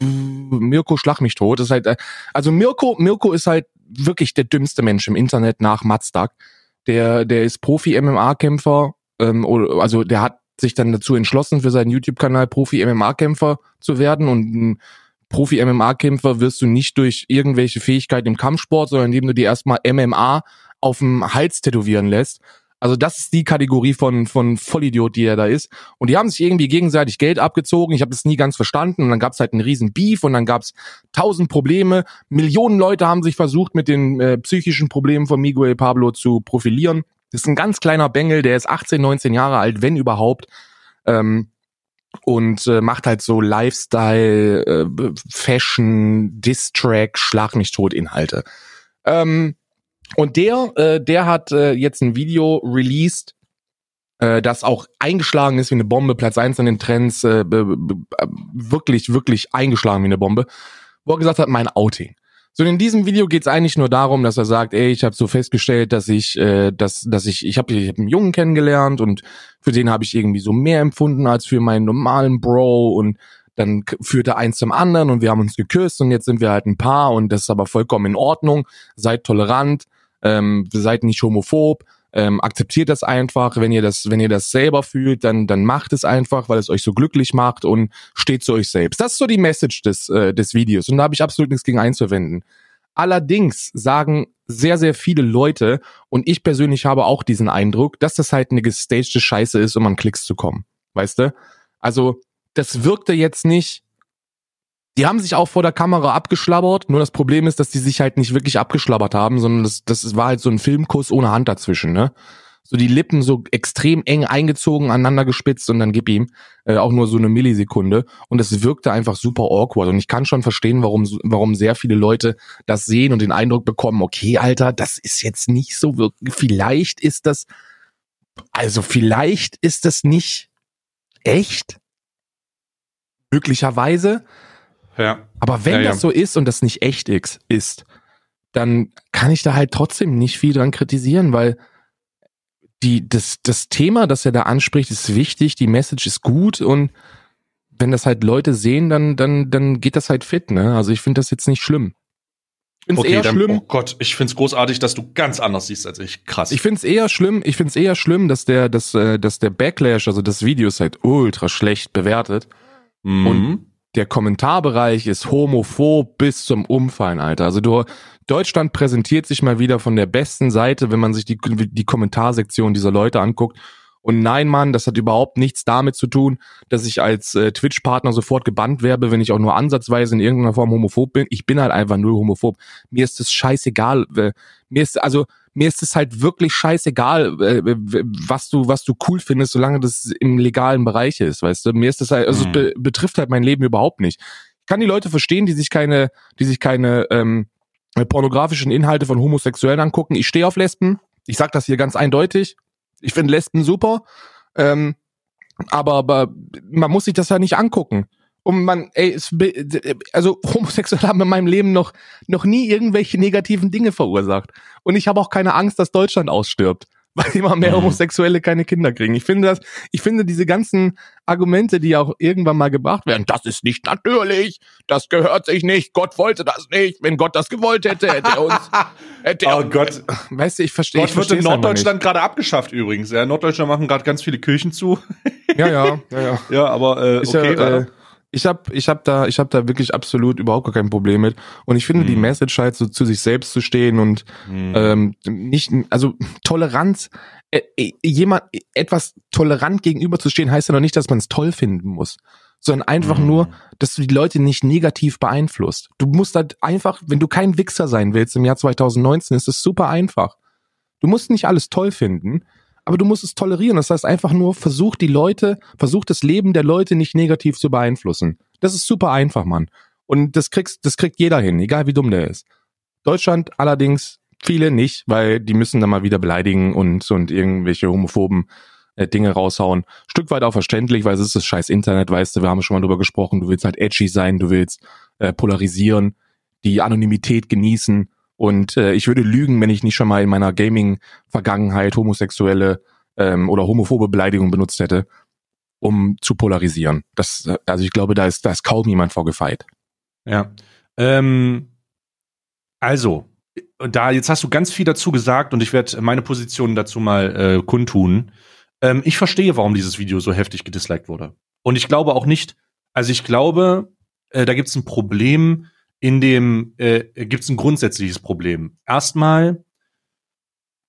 Mirko Schlag mich tot. Das ist halt, äh, also Mirko, Mirko ist halt wirklich der dümmste Mensch im Internet nach Mazdak. Der, der ist Profi-MMA-Kämpfer, ähm, also der hat sich dann dazu entschlossen, für seinen YouTube-Kanal Profi-MMA-Kämpfer zu werden und ein Profi-MMA-Kämpfer wirst du nicht durch irgendwelche Fähigkeiten im Kampfsport, sondern indem du dir erstmal MMA auf dem Hals tätowieren lässt. Also das ist die Kategorie von, von Vollidiot, die er da ist. Und die haben sich irgendwie gegenseitig Geld abgezogen. Ich habe das nie ganz verstanden. Und dann gab es halt einen riesen Beef und dann gab es tausend Probleme. Millionen Leute haben sich versucht, mit den äh, psychischen Problemen von Miguel Pablo zu profilieren. Das ist ein ganz kleiner Bengel, der ist 18, 19 Jahre alt, wenn überhaupt. Ähm, und äh, macht halt so Lifestyle, äh, Fashion, Distrack, Schlag mich tot Inhalte. Ähm, und der, äh, der hat äh, jetzt ein Video released, äh, das auch eingeschlagen ist wie eine Bombe, Platz eins an den Trends, äh, b- wirklich, wirklich eingeschlagen wie eine Bombe, wo er gesagt hat, mein Outing. So in diesem Video geht es eigentlich nur darum, dass er sagt, ey, ich habe so festgestellt, dass ich, äh, dass, dass ich, ich habe ich hab einen Jungen kennengelernt und für den habe ich irgendwie so mehr empfunden als für meinen normalen Bro und dann führte eins zum anderen und wir haben uns geküsst und jetzt sind wir halt ein Paar und das ist aber vollkommen in Ordnung. Seid tolerant, ähm, seid nicht homophob, ähm, akzeptiert das einfach. Wenn ihr das, wenn ihr das selber fühlt, dann dann macht es einfach, weil es euch so glücklich macht und steht zu euch selbst. Das ist so die Message des äh, des Videos und da habe ich absolut nichts gegen einzuwenden. Allerdings sagen sehr, sehr viele Leute, und ich persönlich habe auch diesen Eindruck, dass das halt eine gestagte Scheiße ist, um an Klicks zu kommen. Weißt du? Also, das wirkte jetzt nicht. Die haben sich auch vor der Kamera abgeschlabbert, nur das Problem ist, dass die sich halt nicht wirklich abgeschlabbert haben, sondern das, das war halt so ein Filmkuss ohne Hand dazwischen, ne? So die Lippen so extrem eng eingezogen, aneinander gespitzt und dann gib ihm äh, auch nur so eine Millisekunde. Und es wirkte einfach super awkward. Und ich kann schon verstehen, warum, warum sehr viele Leute das sehen und den Eindruck bekommen, okay, Alter, das ist jetzt nicht so wirklich, vielleicht ist das, also vielleicht ist das nicht echt. Möglicherweise. Ja. Aber wenn Ja, ja. das so ist und das nicht echt ist, ist, dann kann ich da halt trotzdem nicht viel dran kritisieren, weil die, das, das Thema, das er da anspricht, ist wichtig, die Message ist gut und wenn das halt Leute sehen, dann, dann, dann geht das halt fit, ne? Also ich finde das jetzt nicht schlimm. Ich finde es eher dann, schlimm. oh Gott, ich find's großartig, dass du ganz anders siehst als ich. Krass. Ich finde es eher schlimm, ich finde es eher schlimm, dass der, dass, äh, dass der Backlash, also das Video ist halt ultra schlecht bewertet. mhm. Der Kommentarbereich ist homophob bis zum Umfallen, Alter. Also du, Deutschland präsentiert sich mal wieder von der besten Seite, wenn man sich die, die Kommentarsektion dieser Leute anguckt. Und nein, Mann, das hat überhaupt nichts damit zu tun, dass ich als äh, Twitch-Partner sofort gebannt werde, wenn ich auch nur ansatzweise in irgendeiner Form homophob bin. Ich bin halt einfach null homophob. Mir ist es scheißegal. Äh, mir ist also mir ist es halt wirklich scheißegal, äh, was du was du cool findest, solange das im legalen Bereich ist, weißt du. Mir ist das halt, also es Mhm. be betrifft halt mein Leben überhaupt nicht. Ich kann die Leute verstehen, die sich keine, die sich keine ähm, pornografischen Inhalte von Homosexuellen angucken. Ich stehe auf Lesben. Ich sag das hier ganz eindeutig. Ich finde Lesben super. Ähm, aber, aber man muss sich das ja nicht angucken. Und man, ey, es, also Homosexuelle haben in meinem Leben noch, noch nie irgendwelche negativen Dinge verursacht. Und ich habe auch keine Angst, dass Deutschland ausstirbt. weil immer mehr Mhm. Homosexuelle keine Kinder kriegen. Ich finde das, ich finde diese ganzen Argumente, die auch irgendwann mal gebracht werden, das ist nicht natürlich, das gehört sich nicht, Gott wollte das nicht, wenn Gott das gewollt hätte, hätte er uns, hätte er Oh Gott, Weißt du, ich verstehe, ich Gott wird in Norddeutschland gerade abgeschafft übrigens. Ja, in Norddeutschland machen gerade ganz viele Kirchen zu. Ja, ja, ja, ja. Ja, aber äh, Ist okay, ja, äh, ich habe ich hab da, ich hab da wirklich absolut überhaupt gar kein Problem mit. Und ich finde die Mhm. Message halt so zu sich selbst zu stehen und Hm. ähm, nicht, also Toleranz, äh, äh, jemand etwas tolerant gegenüberzustehen, heißt ja noch nicht, dass man es toll finden muss, sondern einfach Mhm. nur, dass du die Leute nicht negativ beeinflusst. Du musst halt einfach, wenn du kein Wichser sein willst im Jahr 2019, ist es super einfach. Du musst nicht alles toll finden, aber du musst es tolerieren. Das heißt einfach nur, versuch die Leute, versuch das Leben der Leute nicht negativ zu beeinflussen. Das ist super einfach, Mann. Und das kriegst, das kriegt jeder hin, egal wie dumm der ist. Deutschland allerdings viele nicht, weil die müssen dann mal wieder beleidigen und, und irgendwelche homophoben äh, Dinge raushauen. Stück weit auch verständlich, weil es ist das scheiß Internet, weißt du, wir haben schon mal drüber gesprochen, du willst halt edgy sein, du willst äh, polarisieren, die Anonymität genießen und äh, ich würde lügen, wenn ich nicht schon mal in meiner Gaming-Vergangenheit homosexuelle ähm, oder homophobe Beleidigung benutzt hätte, um zu polarisieren. Das, äh, also ich glaube, da ist, da ist kaum jemand vorgefeit. Ja. Ähm, also, da jetzt hast du ganz viel dazu gesagt und ich werde meine Position dazu mal äh, kundtun. Ähm, ich verstehe, warum dieses Video so heftig gedisliked wurde. Und ich glaube auch nicht, also ich glaube, äh, da gibt es ein Problem, in dem äh, gibt es ein grundsätzliches Problem. Erstmal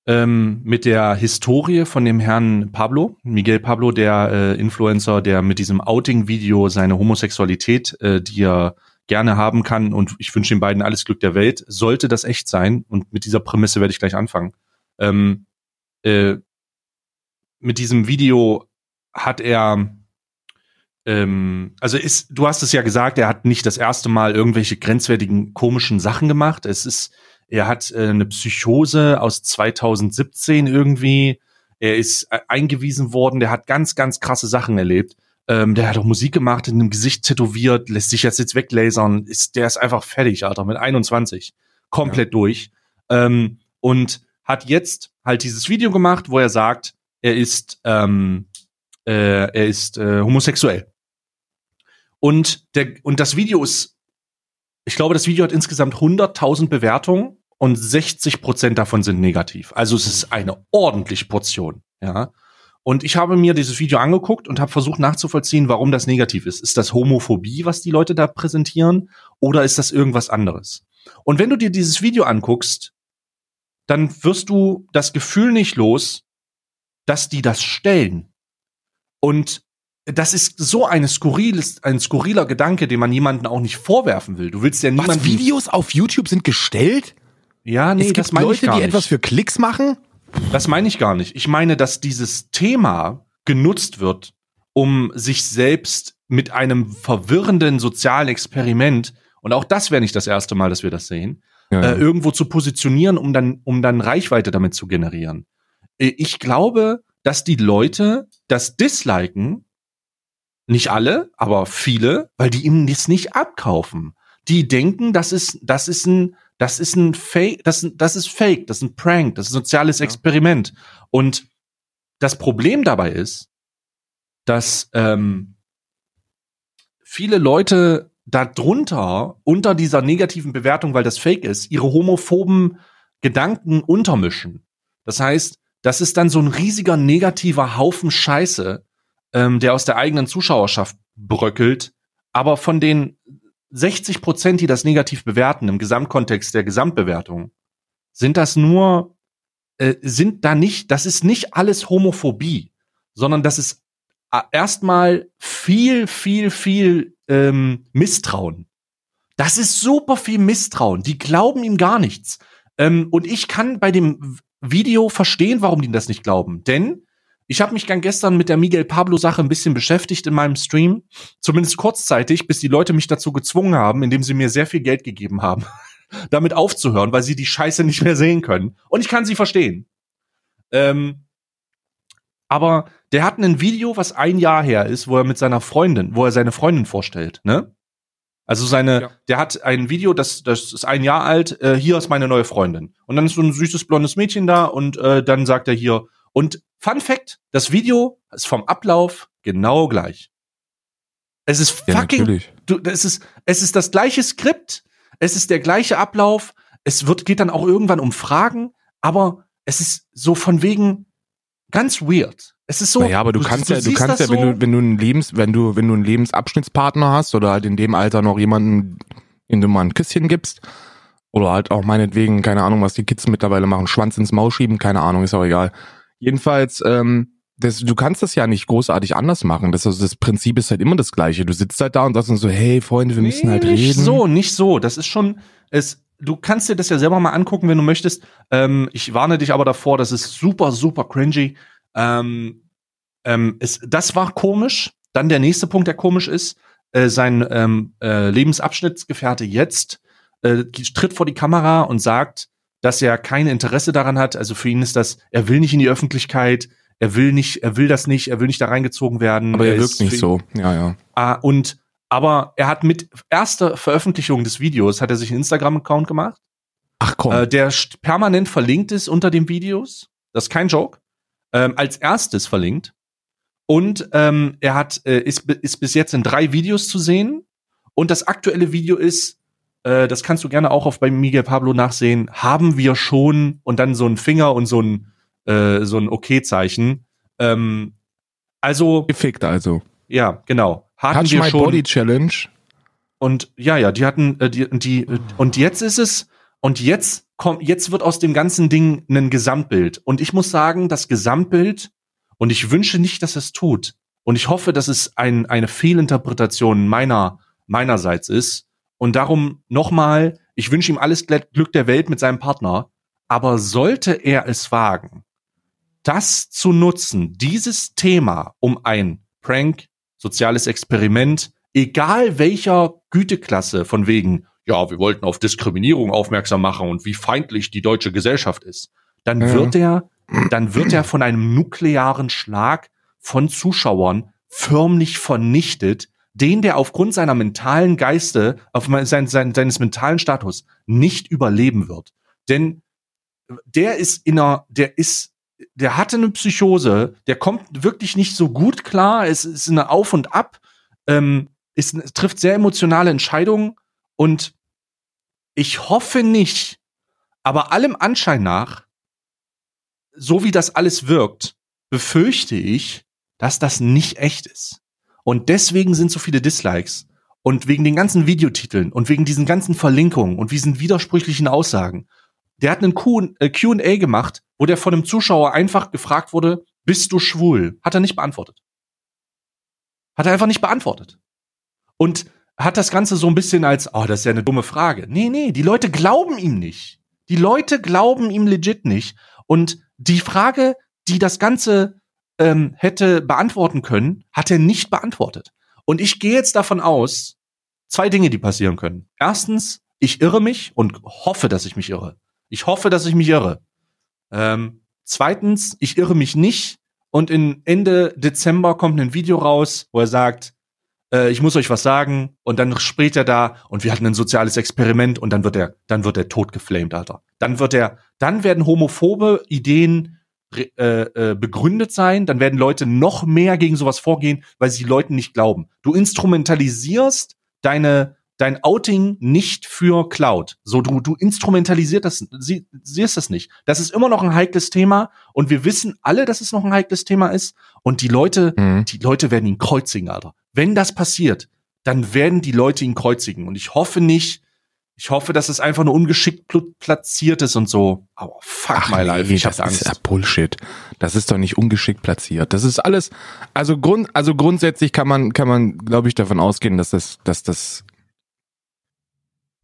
ähm, mit der Historie von dem Herrn Pablo, Miguel Pablo, der äh, Influencer, der mit diesem Outing-Video seine Homosexualität, äh, die er gerne haben kann und ich wünsche den beiden alles Glück der Welt, sollte das echt sein und mit dieser Prämisse werde ich gleich anfangen. Ähm, äh, mit diesem Video hat er ähm, also ist, du hast es ja gesagt, er hat nicht das erste Mal irgendwelche grenzwertigen komischen Sachen gemacht. Es ist, er hat äh, eine Psychose aus 2017 irgendwie. Er ist äh, eingewiesen worden. Der hat ganz, ganz krasse Sachen erlebt. Ähm, der hat auch Musik gemacht, in dem Gesicht tätowiert, lässt sich jetzt jetzt weglasern. Ist, der ist einfach fertig, Alter, mit 21. Komplett durch. Ähm, und hat jetzt halt dieses Video gemacht, wo er sagt, er ist, ähm, äh, er ist äh, homosexuell. Und, der, und das Video ist, ich glaube, das Video hat insgesamt 100.000 Bewertungen und 60 Prozent davon sind negativ. Also es ist eine ordentliche Portion, ja. Und ich habe mir dieses Video angeguckt und habe versucht nachzuvollziehen, warum das negativ ist. Ist das Homophobie, was die Leute da präsentieren, oder ist das irgendwas anderes? Und wenn du dir dieses Video anguckst, dann wirst du das Gefühl nicht los, dass die das stellen. Und das ist so eine skurriles, ein skurriler Gedanke, den man jemanden auch nicht vorwerfen will. Du willst ja niemanden. Was, Videos auf YouTube sind gestellt? Ja, nee, es gibt das meine ich Leute, gar die nicht. etwas für Klicks machen? Das meine ich gar nicht. Ich meine, dass dieses Thema genutzt wird, um sich selbst mit einem verwirrenden sozialen Experiment, und auch das wäre nicht das erste Mal, dass wir das sehen, Ja, äh, irgendwo zu positionieren, um dann, um dann Reichweite damit zu generieren. Äh, Ich glaube, dass die Leute das disliken, nicht alle, aber viele, weil die ihm das nicht abkaufen. Die denken, das ist, das ist ein, das ist ein Fake, das, das ist Fake, das ist ein Prank, das ist ein soziales. Experiment. Und das Problem dabei ist, dass ähm, viele Leute darunter, unter dieser negativen Bewertung, weil das Fake ist, ihre homophoben Gedanken untermischen. Das heißt, das ist dann so ein riesiger negativer Haufen Scheiße, ähm, der aus der eigenen Zuschauerschaft bröckelt, aber von den 60 Prozent, die das negativ bewerten im Gesamtkontext der Gesamtbewertung, sind das nur, äh, sind da nicht, das ist nicht alles Homophobie, sondern das ist äh, erstmal viel, viel, viel ähm, Misstrauen. Das ist super viel Misstrauen. Die glauben ihm gar nichts. Ähm, und ich kann bei dem Video verstehen, warum die das nicht glauben. Denn ich habe mich dann gestern mit der Miguel Pablo-Sache ein bisschen beschäftigt in meinem Stream. Zumindest kurzzeitig, bis die Leute mich dazu gezwungen haben, indem sie mir sehr viel Geld gegeben haben, damit aufzuhören, weil sie die Scheiße nicht mehr sehen können. Und ich kann sie verstehen. Ähm, aber der hat ein Video, was ein Jahr her ist, wo er mit seiner Freundin, wo er seine Freundin vorstellt, ne? Also seine, Ja. der hat ein Video, das, das ist ein Jahr alt, äh, hier ist meine neue Freundin. Und dann ist so ein süßes blondes Mädchen da und äh, dann sagt er hier, Und Fun Fact, das Video ist vom Ablauf genau gleich. Es ist Ja, fucking, natürlich. du, es ist, es ist das gleiche Skript, es ist der gleiche Ablauf, es wird, geht dann auch irgendwann um Fragen, aber es ist so von wegen ganz weird. Es ist so. naja, aber du, kannst ja, du kannst ja, wenn so- du, wenn du einen Lebens, wenn du, wenn du einen Lebensabschnittspartner hast oder halt in dem Alter noch jemanden, den du mal ein Küsschen gibst, oder halt auch meinetwegen, keine Ahnung, was die Kids mittlerweile machen, Schwanz ins Maul schieben, keine Ahnung, ist auch egal. Jedenfalls, ähm, das, du kannst das ja nicht großartig anders machen. Das, also das Prinzip ist halt immer das gleiche. Du sitzt halt da und sagst dann so, hey Freunde, wir müssen Nee, halt nicht reden. so, nicht so. Das ist schon, es, du kannst dir das ja selber mal angucken, wenn du möchtest. Ähm, ich warne dich aber davor, das ist super, super cringy. Ähm, ähm, es, das war komisch. Dann der nächste Punkt, der komisch ist, äh, sein ähm, äh, Lebensabschnittsgefährte jetzt äh, tritt vor die Kamera und sagt, dass er kein Interesse daran hat. Also für ihn ist das, er will nicht in die Öffentlichkeit, er will nicht, er will das nicht, er will nicht da reingezogen werden. aber er ist wirkt nicht so. Ja, ja. Ah, und aber er hat mit erster Veröffentlichung des Videos hat er sich einen Instagram-Account gemacht, Ach komm. äh, der permanent verlinkt ist unter den Videos. Das ist kein Joke. Ähm, als erstes verlinkt. Und ähm, er hat äh, ist, ist bis jetzt in drei Videos zu sehen. Und das aktuelle Video ist, äh, das kannst du gerne auch auf bei Miguel Pablo nachsehen. Haben wir schon und dann so ein Finger und so ein äh, so ein Okay-Zeichen. Ähm, also Gefickt also. ja, genau. Hatten Touch wir My schon. Body Challenge. Und ja, ja, die hatten äh, die, die und jetzt ist es und jetzt kommt jetzt wird aus dem ganzen Ding ein Gesamtbild und ich muss sagen, das Gesamtbild und ich wünsche nicht, dass es tut und ich hoffe, dass es ein, eine Fehlinterpretation meiner meinerseits ist und darum nochmal, ich wünsche ihm alles Glück der Welt mit seinem Partner, aber sollte er es wagen, das zu nutzen, dieses Thema, um ein Prank, soziales Experiment, egal welcher Güteklasse von wegen, ja, wir wollten auf Diskriminierung aufmerksam machen und wie feindlich die deutsche Gesellschaft ist, dann Ja. wird er, dann wird er von einem nuklearen Schlag von Zuschauern förmlich vernichtet, den der aufgrund seiner mentalen Geiste, auf sein, sein, seines mentalen Status nicht überleben wird. Denn der ist in einer, der ist, der hatte eine Psychose, der kommt wirklich nicht so gut klar, es ist eine Auf und Ab, ähm, es trifft sehr emotionale Entscheidungen und ich hoffe nicht, aber allem Anschein nach, so wie das alles wirkt, befürchte ich, dass das nicht echt ist. Und deswegen sind so viele Dislikes. Und wegen den ganzen Videotiteln und wegen diesen ganzen Verlinkungen und diesen widersprüchlichen Aussagen. Der hat einen Q- äh, Q&A gemacht, wo der von einem Zuschauer einfach gefragt wurde, bist du schwul? Hat er nicht beantwortet. Hat er einfach nicht beantwortet. Und hat das Ganze so ein bisschen als, oh, das ist ja eine dumme Frage. Nee, nee, die Leute glauben ihm nicht. Die Leute glauben ihm legit nicht. Und die Frage, die das Ganze ähm, hätte beantworten können, hat er nicht beantwortet. Und ich gehe jetzt davon aus, zwei Dinge, die passieren können. Erstens, ich irre mich und hoffe, dass ich mich irre. Ich hoffe, dass ich mich irre. Ähm, zweitens, ich irre mich nicht und in Ende Dezember kommt ein Video raus, wo er sagt, äh, ich muss euch was sagen und dann spricht er da und wir hatten ein soziales Experiment und dann wird er, dann wird er tot geflamed, Alter. Dann wird er, dann werden homophobe Ideen äh, äh, begründet sein, dann werden Leute noch mehr gegen sowas vorgehen, weil sie Leuten nicht glauben. Du instrumentalisierst deine dein Outing nicht für Cloud. So du du instrumentalisierst das sie, siehst das nicht. Das ist immer noch ein heikles Thema und wir wissen alle, dass es noch ein heikles Thema ist und die Leute Mhm. die Leute werden ihn kreuzigen, Alter. Wenn das passiert, dann werden die Leute ihn kreuzigen und ich hoffe nicht ich hoffe, dass es einfach nur ungeschickt pl- platziert ist und so. Aber fuck my life, ich das hab ist ja Angst. Bullshit. Das ist doch nicht ungeschickt platziert. Das ist alles, also Grund, also grundsätzlich kann man, kann man, glaube ich, davon ausgehen, dass das, dass das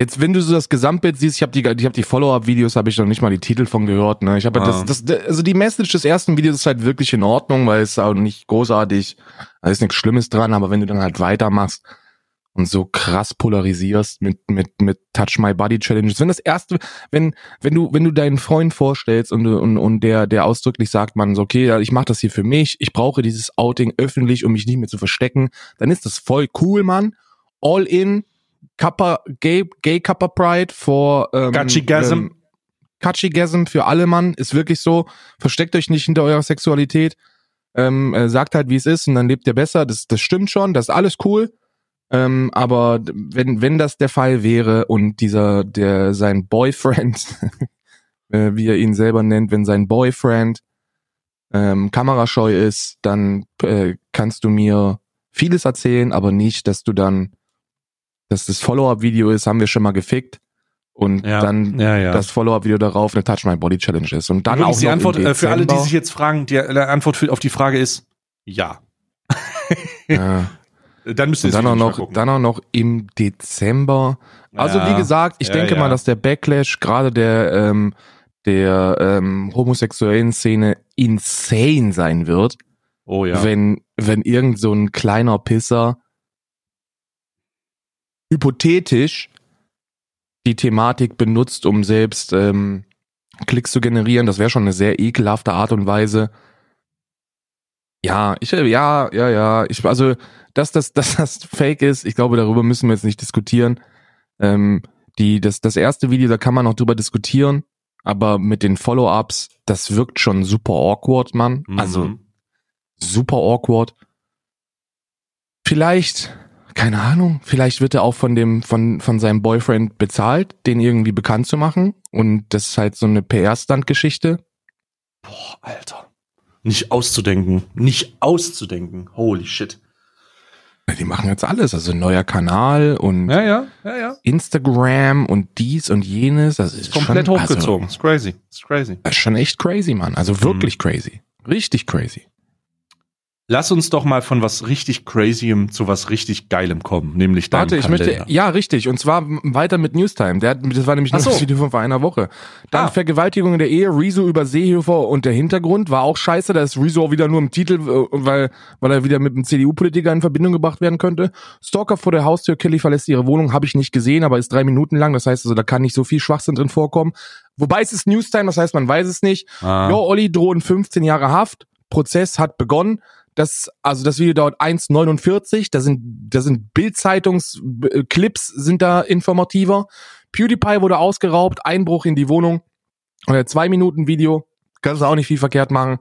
Jetzt, wenn du so das Gesamtbild siehst, ich habe die, ich habe die Follow-up-Videos, habe ich noch nicht mal die Titel von gehört. Ne, ich habe Ah. das, das, also die Message des ersten Videos ist halt wirklich in Ordnung, weil es auch nicht großartig, da ist nichts Schlimmes dran. Aber wenn du dann halt weitermachst und so krass polarisierst mit mit mit Touch My Body Challenges, wenn das erste, wenn wenn du wenn du deinen Freund vorstellst und und und der der ausdrücklich sagt, man so okay, ich mache das hier für mich, ich brauche dieses Outing öffentlich, um mich nicht mehr zu verstecken, dann ist das voll cool, Mann. All in Kappa Gay Gay Kappa Pride for ähm, Gachigasm. ähm, Katschigasm für alle Mann, ist wirklich so. Versteckt euch nicht hinter eurer Sexualität. Ähm, äh, sagt halt, wie es ist und dann lebt ihr besser. Das, das stimmt schon, das ist alles cool. Ähm, aber wenn, wenn das der Fall wäre und dieser, der, sein Boyfriend, äh, wie er ihn selber nennt, wenn sein Boyfriend ähm, kamerascheu ist, dann äh, kannst du mir vieles erzählen, aber nicht, dass du dann, dass das Follow-up-Video ist, haben wir schon mal gefickt und Ja, dann ja, ja. das Follow-up-Video darauf eine Touch My Body Challenge ist und dann Übrigens auch die Antwort äh, für alle, die sich jetzt fragen, die, die Antwort für, auf die Frage ist ja. ja. Dann müsst ihr Und das dann auch noch, dann auch noch im Dezember. Also Ja, wie gesagt, ich ja, denke ja. mal, dass der Backlash gerade der ähm, der ähm, homosexuellen Szene insane sein wird, Oh ja. wenn wenn irgend so ein kleiner Pisser hypothetisch die Thematik benutzt, um selbst ähm, Klicks zu generieren. Das wäre schon eine sehr ekelhafte Art und Weise. Ja, ich ja, ja, ja. Ich also, dass das, dass das Fake ist, ich glaube, darüber müssen wir jetzt nicht diskutieren. Ähm, die, das, das erste Video, da kann man noch drüber diskutieren, aber mit den Follow-ups, das wirkt schon super awkward, Mann. Also Mhm. super awkward. Vielleicht, keine Ahnung, vielleicht wird er auch von dem, von, von seinem Boyfriend bezahlt, den irgendwie bekannt zu machen. Und das ist halt so eine PR-Stand-Geschichte. Boah, Alter. Nicht auszudenken. Nicht auszudenken. Holy shit. Die machen jetzt alles, also ein neuer Kanal und Ja, ja, ja, ja. Instagram und dies und jenes. Das ist Komplett schon, hochgezogen. ist crazy. Ist crazy. Also, das ist schon echt crazy, Mann. Also wirklich crazy. Richtig crazy. Lass uns doch mal von was richtig Crazyem zu was richtig Geilem kommen, nämlich deinem Warte, ich Kalender. möchte, ja, richtig, und zwar weiter mit Newstime. Der, das war nämlich nur so. das Video von vor einer Woche. Dann Ah. Vergewaltigung in der Ehe, Rezo über Seehofer und der Hintergrund war auch scheiße. Da ist Rezo auch wieder nur im Titel, äh, weil, weil er wieder mit einem CDU-Politiker in Verbindung gebracht werden könnte. Stalker vor der Haustür, Kelly verlässt ihre Wohnung, habe ich nicht gesehen, aber ist drei Minuten lang. Das heißt also, da kann nicht so viel Schwachsinn drin vorkommen. Wobei es ist Newstime, das heißt, man weiß es nicht. Ah. Jo, Olli drohen 15 Jahre Haft. Prozess hat begonnen. Das, also das Video dauert 1,49. Da sind, da sind Bild-Zeitungs-Clips sind da informativer. PewDiePie wurde ausgeraubt, Einbruch in die Wohnung. Äh, zwei Minuten Video. Kannst du auch nicht viel verkehrt machen.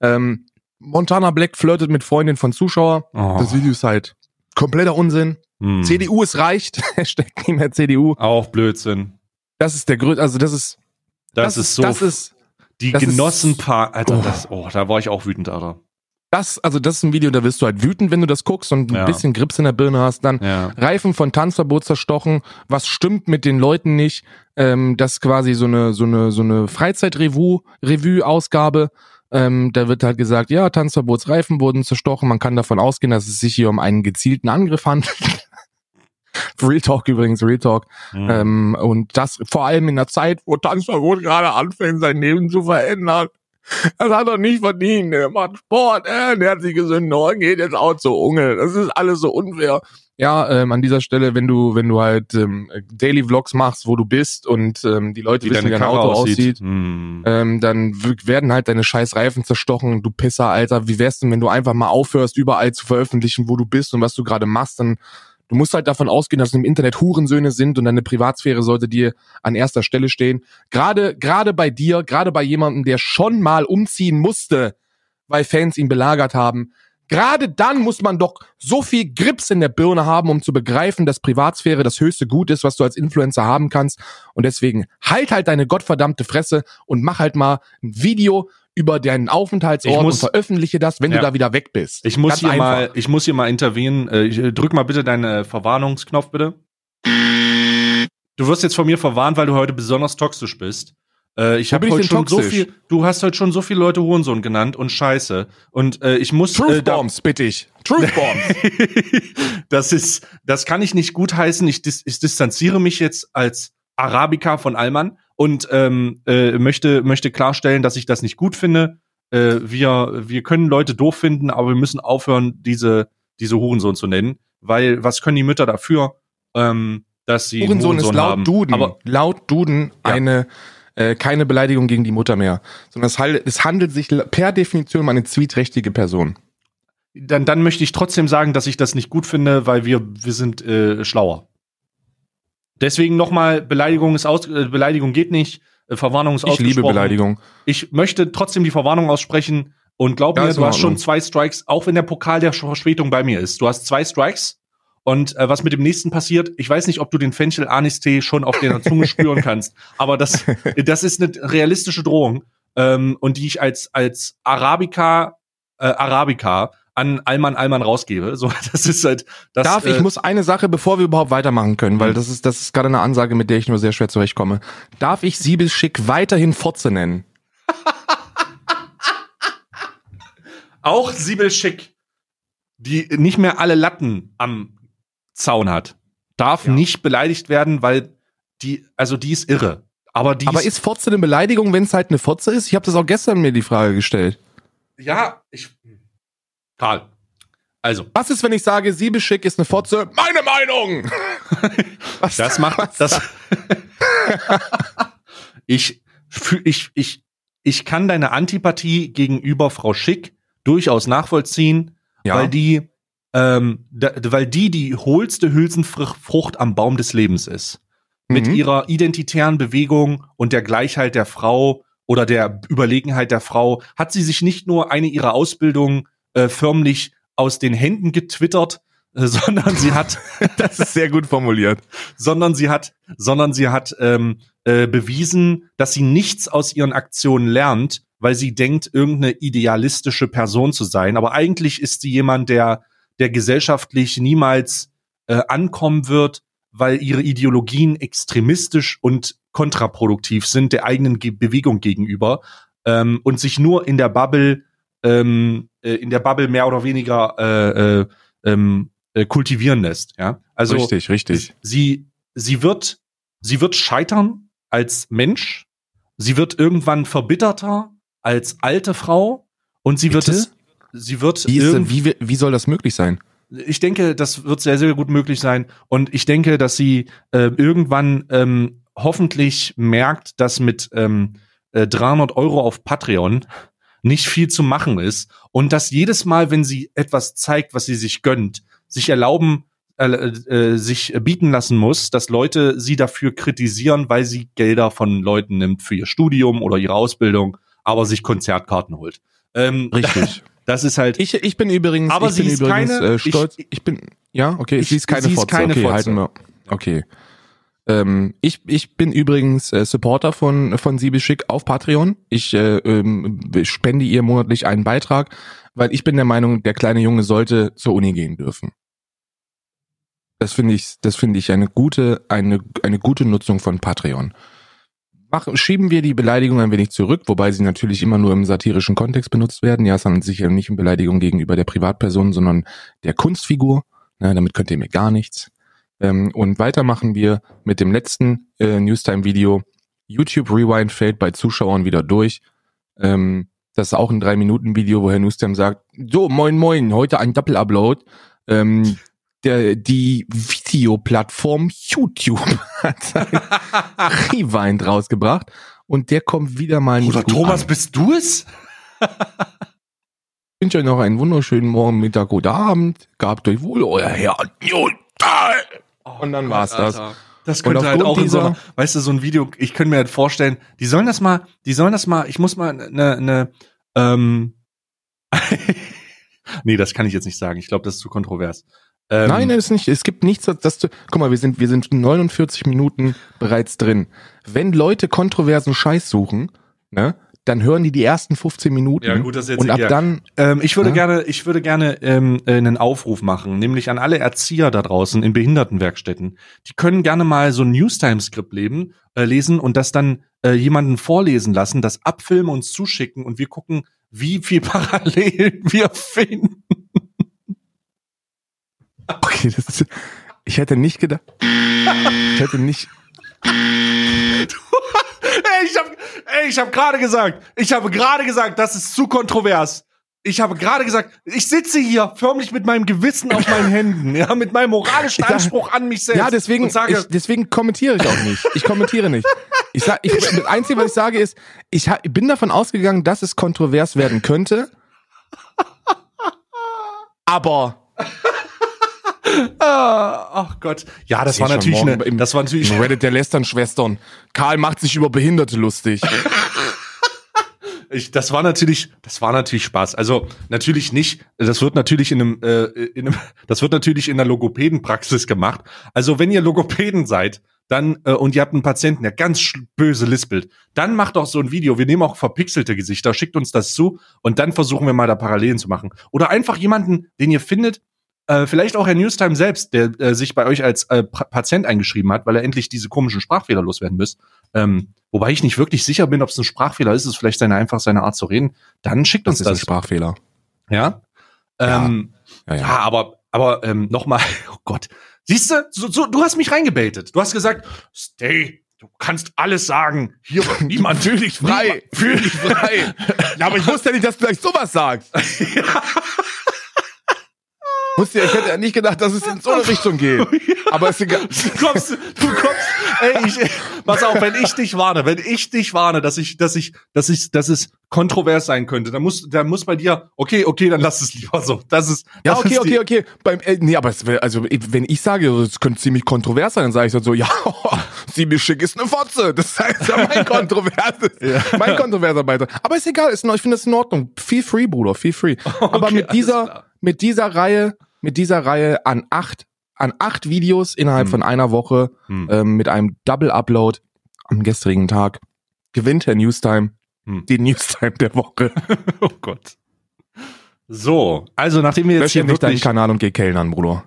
Ähm, Montana Black flirtet mit Freundin von Zuschauer. Oh. Das Video ist halt kompletter Unsinn. Hm. CDU ist reicht. Hashtag nie mehr CDU. Auch Blödsinn. Das ist der größte, also das ist, Das, ist so. das ist, die das Genossenpaar. Alter, Oh. das, oh, da war ich auch wütend, Alter. Das, also das ist ein Video, da wirst du halt wütend, wenn du das guckst und ein Ja. bisschen Grips in der Birne hast. Dann Ja. Reifen von Tanzverbot zerstochen. Was stimmt mit den Leuten nicht? Ähm, das ist quasi so eine so eine so eine Freizeitrevue Revue Ausgabe. Ähm, da wird halt gesagt, ja, Tanzverbotsreifen wurden zerstochen. Man kann davon ausgehen, dass es sich hier um einen gezielten Angriff handelt. Real Talk übrigens, Real Talk. Hm. Ähm, und das vor allem in der Zeit, wo Tanzverbot gerade anfängt, sein Leben zu verändern. Das hat er nicht verdient. Er macht Sport, äh, der hat sich gesünden Ohren, geht jetzt auch zur Unge. Das ist alles so unfair. Ja, ähm, an dieser Stelle, wenn du, wenn du halt ähm, Daily Vlogs machst, wo du bist und ähm, die Leute Wie wissen, wie dein Auto aussieht. aussieht, Hm. ähm, dann werden halt deine scheiß Reifen zerstochen, du Pisser, Alter. Wie wär's denn, wenn du einfach mal aufhörst, überall zu veröffentlichen, wo du bist und was du gerade machst, dann du musst halt davon ausgehen, dass im Internet Hurensöhne sind und deine Privatsphäre sollte dir an erster Stelle stehen. Gerade, gerade bei dir, gerade bei jemandem, der schon mal umziehen musste, weil Fans ihn belagert haben. Gerade dann muss man doch so viel Grips in der Birne haben, um zu begreifen, dass Privatsphäre das höchste Gut ist, was du als Influencer haben kannst. Und deswegen halt halt deine gottverdammte Fresse und mach halt mal ein Video über deinen Aufenthaltsort muss- und veröffentliche das, wenn Ja. du da wieder weg bist. Ich muss Ganz hier einfach. mal, ich muss hier mal intervenieren. Äh, ich, äh, drück mal bitte deinen Verwarnungsknopf bitte. Du wirst jetzt von mir verwarnt, weil du heute besonders toxisch bist. Äh, ich habe heute schon so toxisch? viel. Du hast heute schon so viele Leute Hurensohn genannt und Scheiße. Und äh, ich muss. Truth äh, da- Bombs, bitte ich. Truth Bombs. das ist, das kann ich nicht gutheißen. Ich, dis, ich distanziere mich jetzt als Arabica von Allmann und ähm, äh, möchte, möchte klarstellen, dass ich das nicht gut finde. Äh, wir, wir können Leute doof finden, aber wir müssen aufhören, diese, diese Hurensohn zu nennen. Weil was können die Mütter dafür, ähm, dass sie einen Hurensohn ist laut haben? Duden, Aber laut Duden Ja. eine äh, keine Beleidigung gegen die Mutter mehr, sondern es, handelt- es handelt sich per Definition um eine zwiehträchtige Person. dann, dann möchte ich trotzdem sagen, dass ich das nicht gut finde, weil wir, wir sind äh, schlauer. Deswegen nochmal, Beleidigung ist aus, äh, Beleidigung geht nicht. äh, Verwarnung ist Ich liebe ausgesprochen. Beleidigung. Ich möchte trotzdem die Verwarnung aussprechen und glaub Ja, mir, ist du hast schon zwei Strikes, auch wenn der Pokal der Verspätung bei mir ist. Du hast zwei Strikes und äh, was mit dem nächsten passiert, ich weiß nicht, ob du den Fenchel Anis Tee schon auf der Zunge spüren kannst, aber das, das ist eine realistische Drohung ähm, und die ich als als Arabica äh, Arabica an Alman Alman rausgebe. So, das ist halt das. Darf ich äh, muss eine Sache, bevor wir überhaupt weitermachen können, weil Mhm. das ist das ist gerade eine Ansage, mit der ich nur sehr schwer zurechtkomme. Darf ich Siebelschick weiterhin Fotze nennen? auch Sibyl Schick, die nicht mehr alle Latten am Zaun hat, darf Ja. nicht beleidigt werden, weil die, also die ist irre. Aber die Aber ist Fotze eine Beleidigung, wenn es halt eine Fotze ist? Ich habe das auch gestern mir die Frage gestellt. ja, ich, Karl, also, Was ist, wenn ich sage, Siebelschick ist eine Fotze? Meine Meinung! Was, das macht, was- das, ich, ich, ich, ich kann deine Antipathie gegenüber Frau Schick durchaus nachvollziehen, ja. weil die, ähm, da, weil die die hohlste Hülsenfrucht am Baum des Lebens ist. Mit Mhm. ihrer identitären Bewegung und der Gleichheit der Frau oder der Überlegenheit der Frau hat sie sich nicht nur eine ihrer Ausbildungen äh, förmlich aus den Händen getwittert, äh, sondern sie hat, das ist sehr gut formuliert. sondern sie hat, sondern sie hat ähm, äh, bewiesen, dass sie nichts aus ihren Aktionen lernt, weil sie denkt, irgendeine idealistische Person zu sein. Aber eigentlich ist sie jemand, der, der gesellschaftlich niemals äh, ankommen wird, weil ihre Ideologien extremistisch und kontraproduktiv sind der eigenen Ge Bewegung gegenüber ähm, und sich nur in der Bubble, ähm, äh, in der Bubble mehr oder weniger äh, äh, ähm, äh, kultivieren lässt. Ja, also richtig, richtig. sie sie wird sie wird scheitern als Mensch. Sie wird irgendwann verbitterter als alte Frau und sie wird Bitte? es sie wird Wie, ist, wie, wie soll das möglich sein? ich denke, das wird sehr, sehr gut möglich sein. Und ich denke, dass sie äh, irgendwann ähm, hoffentlich merkt, dass mit ähm, äh, 300 Euro auf Patreon nicht viel zu machen ist. Und dass jedes Mal, wenn sie etwas zeigt, was sie sich gönnt, sich erlauben, äh, äh, sich bieten lassen muss, dass Leute sie dafür kritisieren, weil sie Gelder von Leuten nimmt für ihr Studium oder ihre Ausbildung, aber sich Konzertkarten holt. Ähm, Richtig. Das ist halt. Ich, ich bin übrigens, Aber ich sie bin ist übrigens keine- äh, stolz. ich- Ich, bin, ja, okay, Ich- sie ist keine sie ist Fotze. keine okay, Fotze. halten wir. Okay. Ähm, ich, ich bin übrigens äh, Supporter von, von Siebe Schick auf Patreon. Ich äh, ähm, spende ihr monatlich einen Beitrag, weil ich bin der Meinung, der kleine Junge sollte zur Uni gehen dürfen. Das finde ich, das finde ich eine gute, eine, eine gute Nutzung von Patreon. Machen, schieben wir die Beleidigung ein wenig zurück, wobei sie natürlich immer nur im satirischen Kontext benutzt werden. Ja, es handelt sich ja nicht um Beleidigung gegenüber der Privatperson, sondern der Kunstfigur. Na, damit könnt ihr mir gar nichts. Ähm, und weiter machen wir mit dem letzten äh, Newstime-Video. YouTube Rewind fällt bei Zuschauern wieder durch. Ähm, das ist auch ein 3-Minuten-Video, wo Herr Newstime sagt, so, moin moin, heute ein Doppel-Upload. Ähm, der, die Videoplattform YouTube hat ein Rewind rausgebracht und der kommt wieder mal nicht gut Thomas, an. bist du es? Ich wünsche euch noch einen wunderschönen Morgen, Mittag oder Abend. Gehabt euch wohl, euer Herr Newstime. Und dann war's das. Das Und könnte halt auch in so, einer- weißt du, so ein Video, ich könnte mir halt vorstellen, die sollen das mal, die sollen das mal, ich muss mal eine, eine ähm, nee, das kann ich jetzt nicht sagen. Ich glaube, das ist zu kontrovers. Ähm, Nein, nein, ist nicht. Es gibt nichts, das du. Guck mal, wir sind, wir sind 49 Minuten bereits drin. Wenn Leute kontroversen Scheiß suchen, ne, dann hören die die ersten 15 Minuten. Ja, gut, das ist jetzt Und ab dann, Ähm, ich würde Ja? gerne, ich würde gerne ähm, äh, einen Aufruf machen, nämlich an alle Erzieher da draußen in Behindertenwerkstätten. Die können gerne mal so ein Newstime-Skript leben, äh, lesen und das dann äh, jemanden vorlesen lassen, das abfilmen und zuschicken und wir gucken, wie viel Parallelen wir finden. okay, das ist, ich hätte nicht gedacht, ich hätte nicht, Ey, ich habe ich hab gerade gesagt, ich habe gerade gesagt, das ist zu kontrovers. Ich habe gerade gesagt, ich sitze hier förmlich mit meinem Gewissen auf meinen Händen, ja, mit meinem moralischen sag- Anspruch an mich selbst. ja, deswegen, sage, ich, deswegen kommentiere ich auch nicht. Ich kommentiere nicht. Ich sag, ich, das Einzige, was ich sage, ist, ich bin davon ausgegangen, dass es kontrovers werden könnte. Aber ah, ach Gott. Ja, das Ich war natürlich eine, im- das war natürlich, Im Reddit der Lästern-Schwestern. Karl macht sich über Behinderte lustig. ich, das war natürlich, das war natürlich Spaß. Also natürlich nicht, das wird natürlich in einem, äh, in einem das wird natürlich in der Logopädenpraxis gemacht. Also wenn ihr Logopäden seid, dann äh, und ihr habt einen Patienten, der ganz böse lispelt, dann macht doch so ein Video. Wir nehmen auch verpixelte Gesichter, schickt uns das zu und dann versuchen wir mal da Parallelen zu machen. Oder einfach jemanden, den ihr findet, äh, vielleicht auch Herr Newstime selbst, der äh, sich bei euch als äh, Patient eingeschrieben hat, weil er endlich diese komischen Sprachfehler loswerden müsst. Ähm, wobei ich nicht wirklich sicher bin, ob es ein Sprachfehler ist, es ist vielleicht seine einfach seine Art zu reden. Dann schickt Das uns ist ein das. Sprachfehler. Ja. Ja. Ähm, Ja, ja. ja. aber aber ähm, noch mal, oh Gott, siehst du, so, so, du hast mich reingebaitet. Du hast gesagt, Stay, du kannst alles sagen. Hier wird niemand Fühl dich frei. Fühl dich frei. ja, aber ich wusste ja nicht, dass du gleich sowas sagst. Wusste ja, ich hätte ja nicht gedacht, dass es in so eine Richtung geht. Aber ist egal. Du kommst, du kommst, ey, ich, pass auf, wenn ich dich warne, wenn ich dich warne, dass ich, dass ich, dass ich, dass es kontrovers sein könnte, dann muss, dann muss bei dir, okay, okay, dann lass es lieber so. Das ist, Ja, okay, ist okay, okay. Beim, äh, nee, aber es, also wenn ich sage, es könnte ziemlich kontrovers sein, dann sage ich dann so, ja, ziemlich schick ist eine Fotze. Das heißt ja mein kontroverses, mein kontroverser Beitrag. Aber ist egal, ist, ich finde das in Ordnung. Feel free, Bruder, feel free. aber Okay, mit alles dieser, klar. mit dieser Reihe, mit dieser Reihe an acht, an acht Videos innerhalb Hm. von einer Woche, Hm. ähm, mit einem Double Upload am gestrigen Tag, gewinnt Herr Newstime Hm. den Newstime der Woche. Oh Gott. So, also nachdem wir jetzt Lösch hier nicht deinen Kanal und geh Kellnern, Bruder.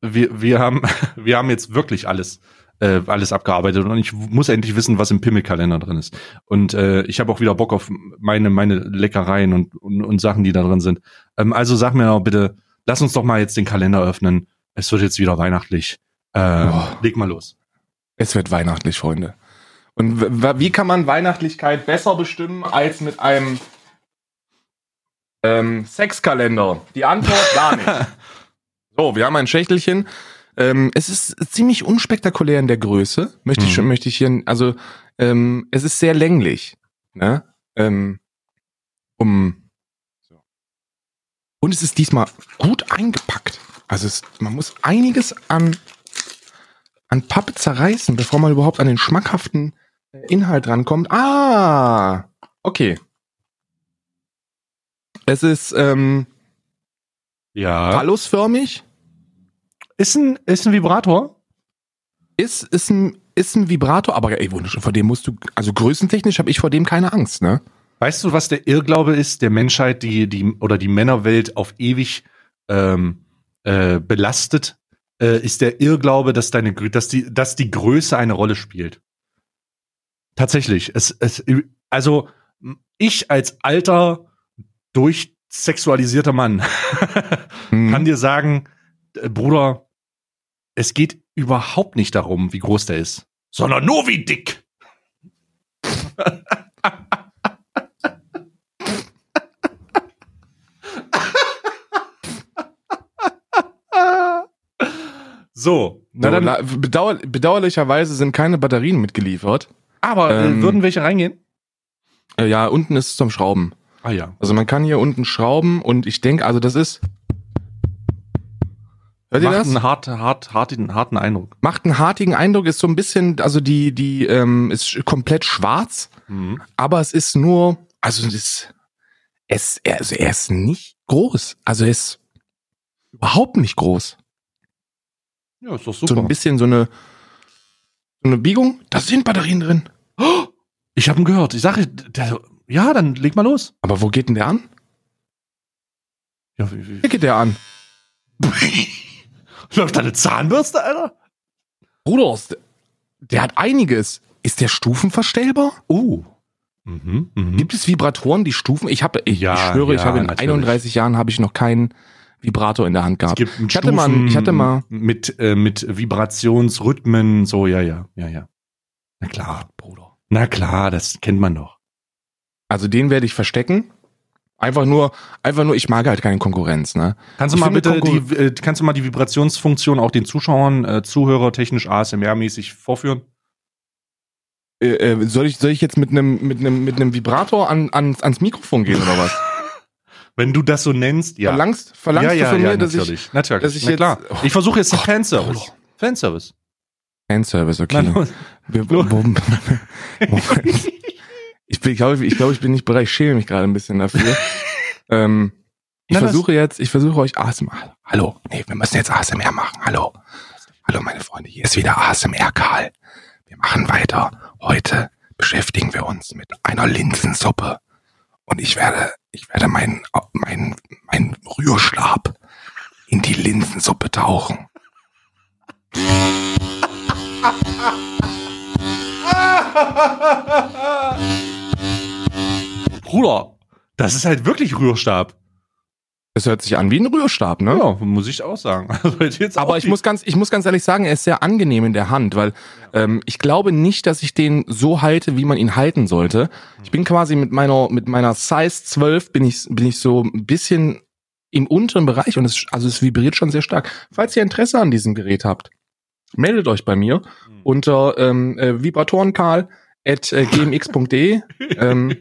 wir, wir haben, wir haben jetzt wirklich alles, äh, alles abgearbeitet und ich muss endlich wissen, was im Pimmelkalender drin ist. Und äh, ich habe auch wieder Bock auf meine, meine Leckereien und, und, und Sachen, die da drin sind. Ähm, also sag mir doch bitte, lass uns doch mal jetzt den Kalender öffnen. Es wird jetzt wieder weihnachtlich. Ähm, Oh. Leg mal los. Es wird weihnachtlich, Freunde. Und wie kann man Weihnachtlichkeit besser bestimmen als mit einem ähm, Sexkalender? Die Antwort gar nicht. So, wir haben ein Schächtelchen. Ähm, es ist ziemlich unspektakulär in der Größe. Möchte ich Mhm. schon, möchte ich hier, also ähm, es ist sehr länglich. Ne? Ähm, um. Und es ist diesmal gut eingepackt. Also es, man muss einiges an an Pappe zerreißen, bevor man überhaupt an den schmackhaften Inhalt rankommt. Ah, okay. Es ist ähm, Ja. phallusförmig, Ist ein, ist ein Vibrator? ist, ist, ein, ist ein Vibrator, aber ey, wunderschön, vor dem musst du, also größentechnisch habe ich vor dem keine Angst, ne? Weißt du, was der Irrglaube ist, der Menschheit, die, die oder die Männerwelt auf ewig ähm, äh, belastet, äh, ist der Irrglaube, dass deine, dass die, dass die Größe eine Rolle spielt. Tatsächlich. Es, es, also ich als alter, durchsexualisierter Mann Hm. kann dir sagen, äh, Bruder, es geht überhaupt nicht darum, wie groß der ist, sondern nur wie dick. So, na So, dann, bedauer, bedauerlicherweise sind keine Batterien mitgeliefert. aber äh, ähm, würden welche reingehen? Äh, ja, unten ist es zum Schrauben. Ah ja. Also man kann hier unten schrauben und ich denke, also das ist. Hört ihr Macht das? einen hart, hart, harten, harten Eindruck. Macht einen hartigen Eindruck, ist so ein bisschen, also die, die, ähm, ist komplett schwarz, Mhm. aber es ist nur, also es ist, es, also er ist nicht groß. Also er ist überhaupt nicht groß. Ja, ist doch So super. ein bisschen so eine, so eine Biegung. Da sind Batterien drin. ich habe ihn gehört. Ich sage, der, ja, dann leg mal los. Aber wo geht denn der an? Ja, wie, wie, Hier geht der an. Läuft da eine Zahnbürste, Alter? Bruder, ist- der hat einiges. Ist der stufenverstellbar? Oh. Mhm, mhm. Gibt es Vibratoren, die Stufen? Ich habe, ich, Ja, ich schwöre, ich ja, habe in natürlich. 31 Jahren habe ich noch keinen Vibrator in der Hand Es gehabt. gibt einen Ich hatte mal- ich hatte mal- mit äh, mit Vibrationsrhythmen, so ja, ja, ja, ja. Na klar, Bruder. na klar, das kennt man doch. Also den werde ich verstecken. Einfach nur, einfach nur, ich mag halt keine Konkurrenz, ne? Kannst du Ich mal bitte Konkur- die äh, kannst du mal die Vibrationsfunktion auch den Zuschauern, äh, Zuhörer technisch ASMR mäßig vorführen? Äh, äh, soll ich, soll ich jetzt mit einem, mit einem, mit einem Vibrator an, ans, ans Mikrofon gehen oder was? Wenn du das so nennst, ja. Verlangst, verlangst ja, du von ja, mir, dass natürlich, ich natürlich. dass ich Na jetzt- klar. Oh. Ich versuche jetzt Oh, Fanservice. oh. Fanservice. Fanservice, okay. Nein, Wir, ich, bin, glaube, ich, glaube, ich bin nicht bereit. Ich schäme mich gerade ein bisschen dafür. ähm, ich Na, das- versuche jetzt, ich versuche euch ASMR. Hallo, nee, wir müssen jetzt ASMR machen. Hallo. Hallo, meine Freunde, hier ist wieder ASMR Karl. Wir machen weiter. Heute beschäftigen wir uns mit einer Linsensuppe. Und ich werde, ich werde meinen, meinen, meinen Rührstab in die Linsensuppe tauchen. Bruder, das ist halt wirklich Rührstab. Das hört sich an wie ein Rührstab, ne? Ja, muss ich auch sagen. Also Aber auch ich muss ganz, ich muss ganz ehrlich sagen, er ist sehr angenehm in der Hand, weil ähm, ich glaube nicht, dass ich den so halte, wie man ihn halten sollte. Ich bin quasi mit meiner, mit meiner Size 12 bin ich, bin ich so ein bisschen im unteren Bereich und es, also es vibriert schon sehr stark. Falls ihr Interesse an diesem Gerät habt, meldet euch bei mir unter ähm, äh, vibratorenkarl at äh, gmx.de. ähm,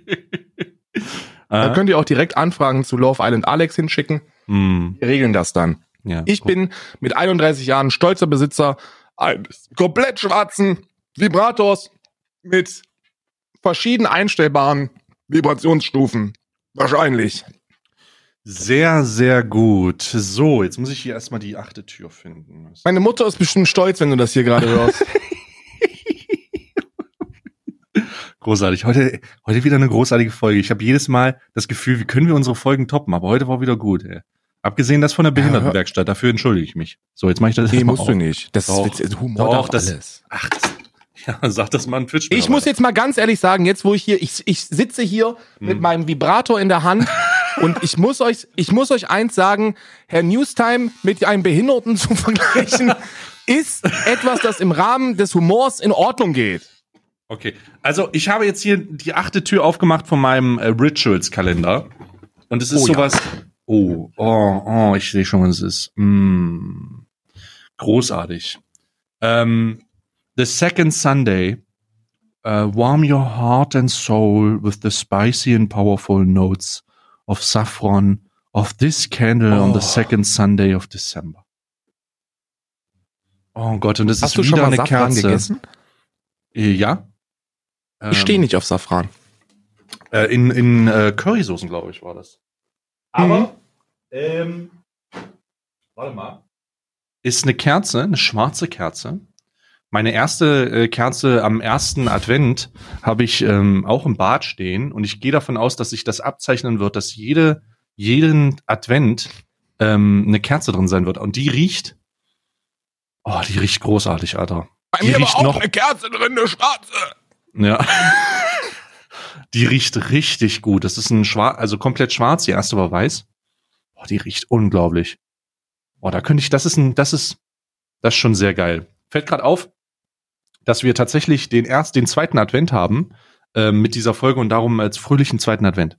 Da Ah, könnt ihr auch direkt Anfragen zu Love Island Alex hinschicken. hm, Wir regeln das dann. ja. Ich bin mit 31 Jahren stolzer Besitzer eines komplett schwarzen Vibrators mit verschieden einstellbaren Vibrationsstufen. Wahrscheinlich. sehr, sehr gut. So, jetzt muss ich hier erstmal die achte Tür finden. Meine Mutter ist bestimmt stolz, wenn du das hier gerade hörst. Großartig. Heute, heute wieder eine großartige Folge. Ich habe jedes Mal das Gefühl, wie können wir unsere Folgen toppen, aber heute war wieder gut. Ey. Abgesehen das von der Behindertenwerkstatt, dafür entschuldige ich mich. So, jetzt mache ich das Nee, musst du auf. nicht. Das Doch. ist Witz- Humor Doch, das- alles. Ach, das, ja, sag das mal ein Twitch. Ich muss jetzt mal ganz ehrlich sagen, jetzt wo ich hier, ich, ich sitze hier mit Hm. meinem Vibrator in der Hand und ich muss euch, ich muss euch eins sagen, Herr Newstime mit einem Behinderten zu vergleichen, ist etwas, das im Rahmen des Humors in Ordnung geht. Okay, also ich habe jetzt hier die achte Tür aufgemacht von meinem äh, Rituals-Kalender. Und es ist Oh ja. sowas. Oh, oh, oh, ich sehe schon, was es ist. Mm, großartig. Ähm, the second Sunday. Uh, warm your heart and soul with the spicy and powerful notes of saffron of this candle on Oh. the second Sunday of December. Oh Gott, und das Hast ist du wieder schon mal eine Safran Kerze. gegessen? Äh, Ja. Ich stehe Ähm, nicht auf Safran. Äh, in in äh, Currysoßen, glaube ich, war das. Aber, ähm, warte mal. Ist eine Kerze, eine schwarze Kerze. Meine erste äh, Kerze am ersten Advent habe ich ähm, auch im Bad stehen und ich gehe davon aus, dass sich das abzeichnen wird, dass jede, jeden Advent ähm, eine Kerze drin sein wird. Und die riecht, oh, die riecht großartig, Alter. Bei die riecht noch- eine Kerze drin, eine schwarze. Ja. die riecht richtig gut. Das ist ein schwarz, also komplett schwarz. Die erste war weiß. Boah, die riecht unglaublich. Boah, da könnte ich, das ist ein, das ist, das ist schon sehr geil. Fällt gerade auf, dass wir tatsächlich den erst, den zweiten Advent haben äh, mit dieser Folge und darum als fröhlichen zweiten Advent.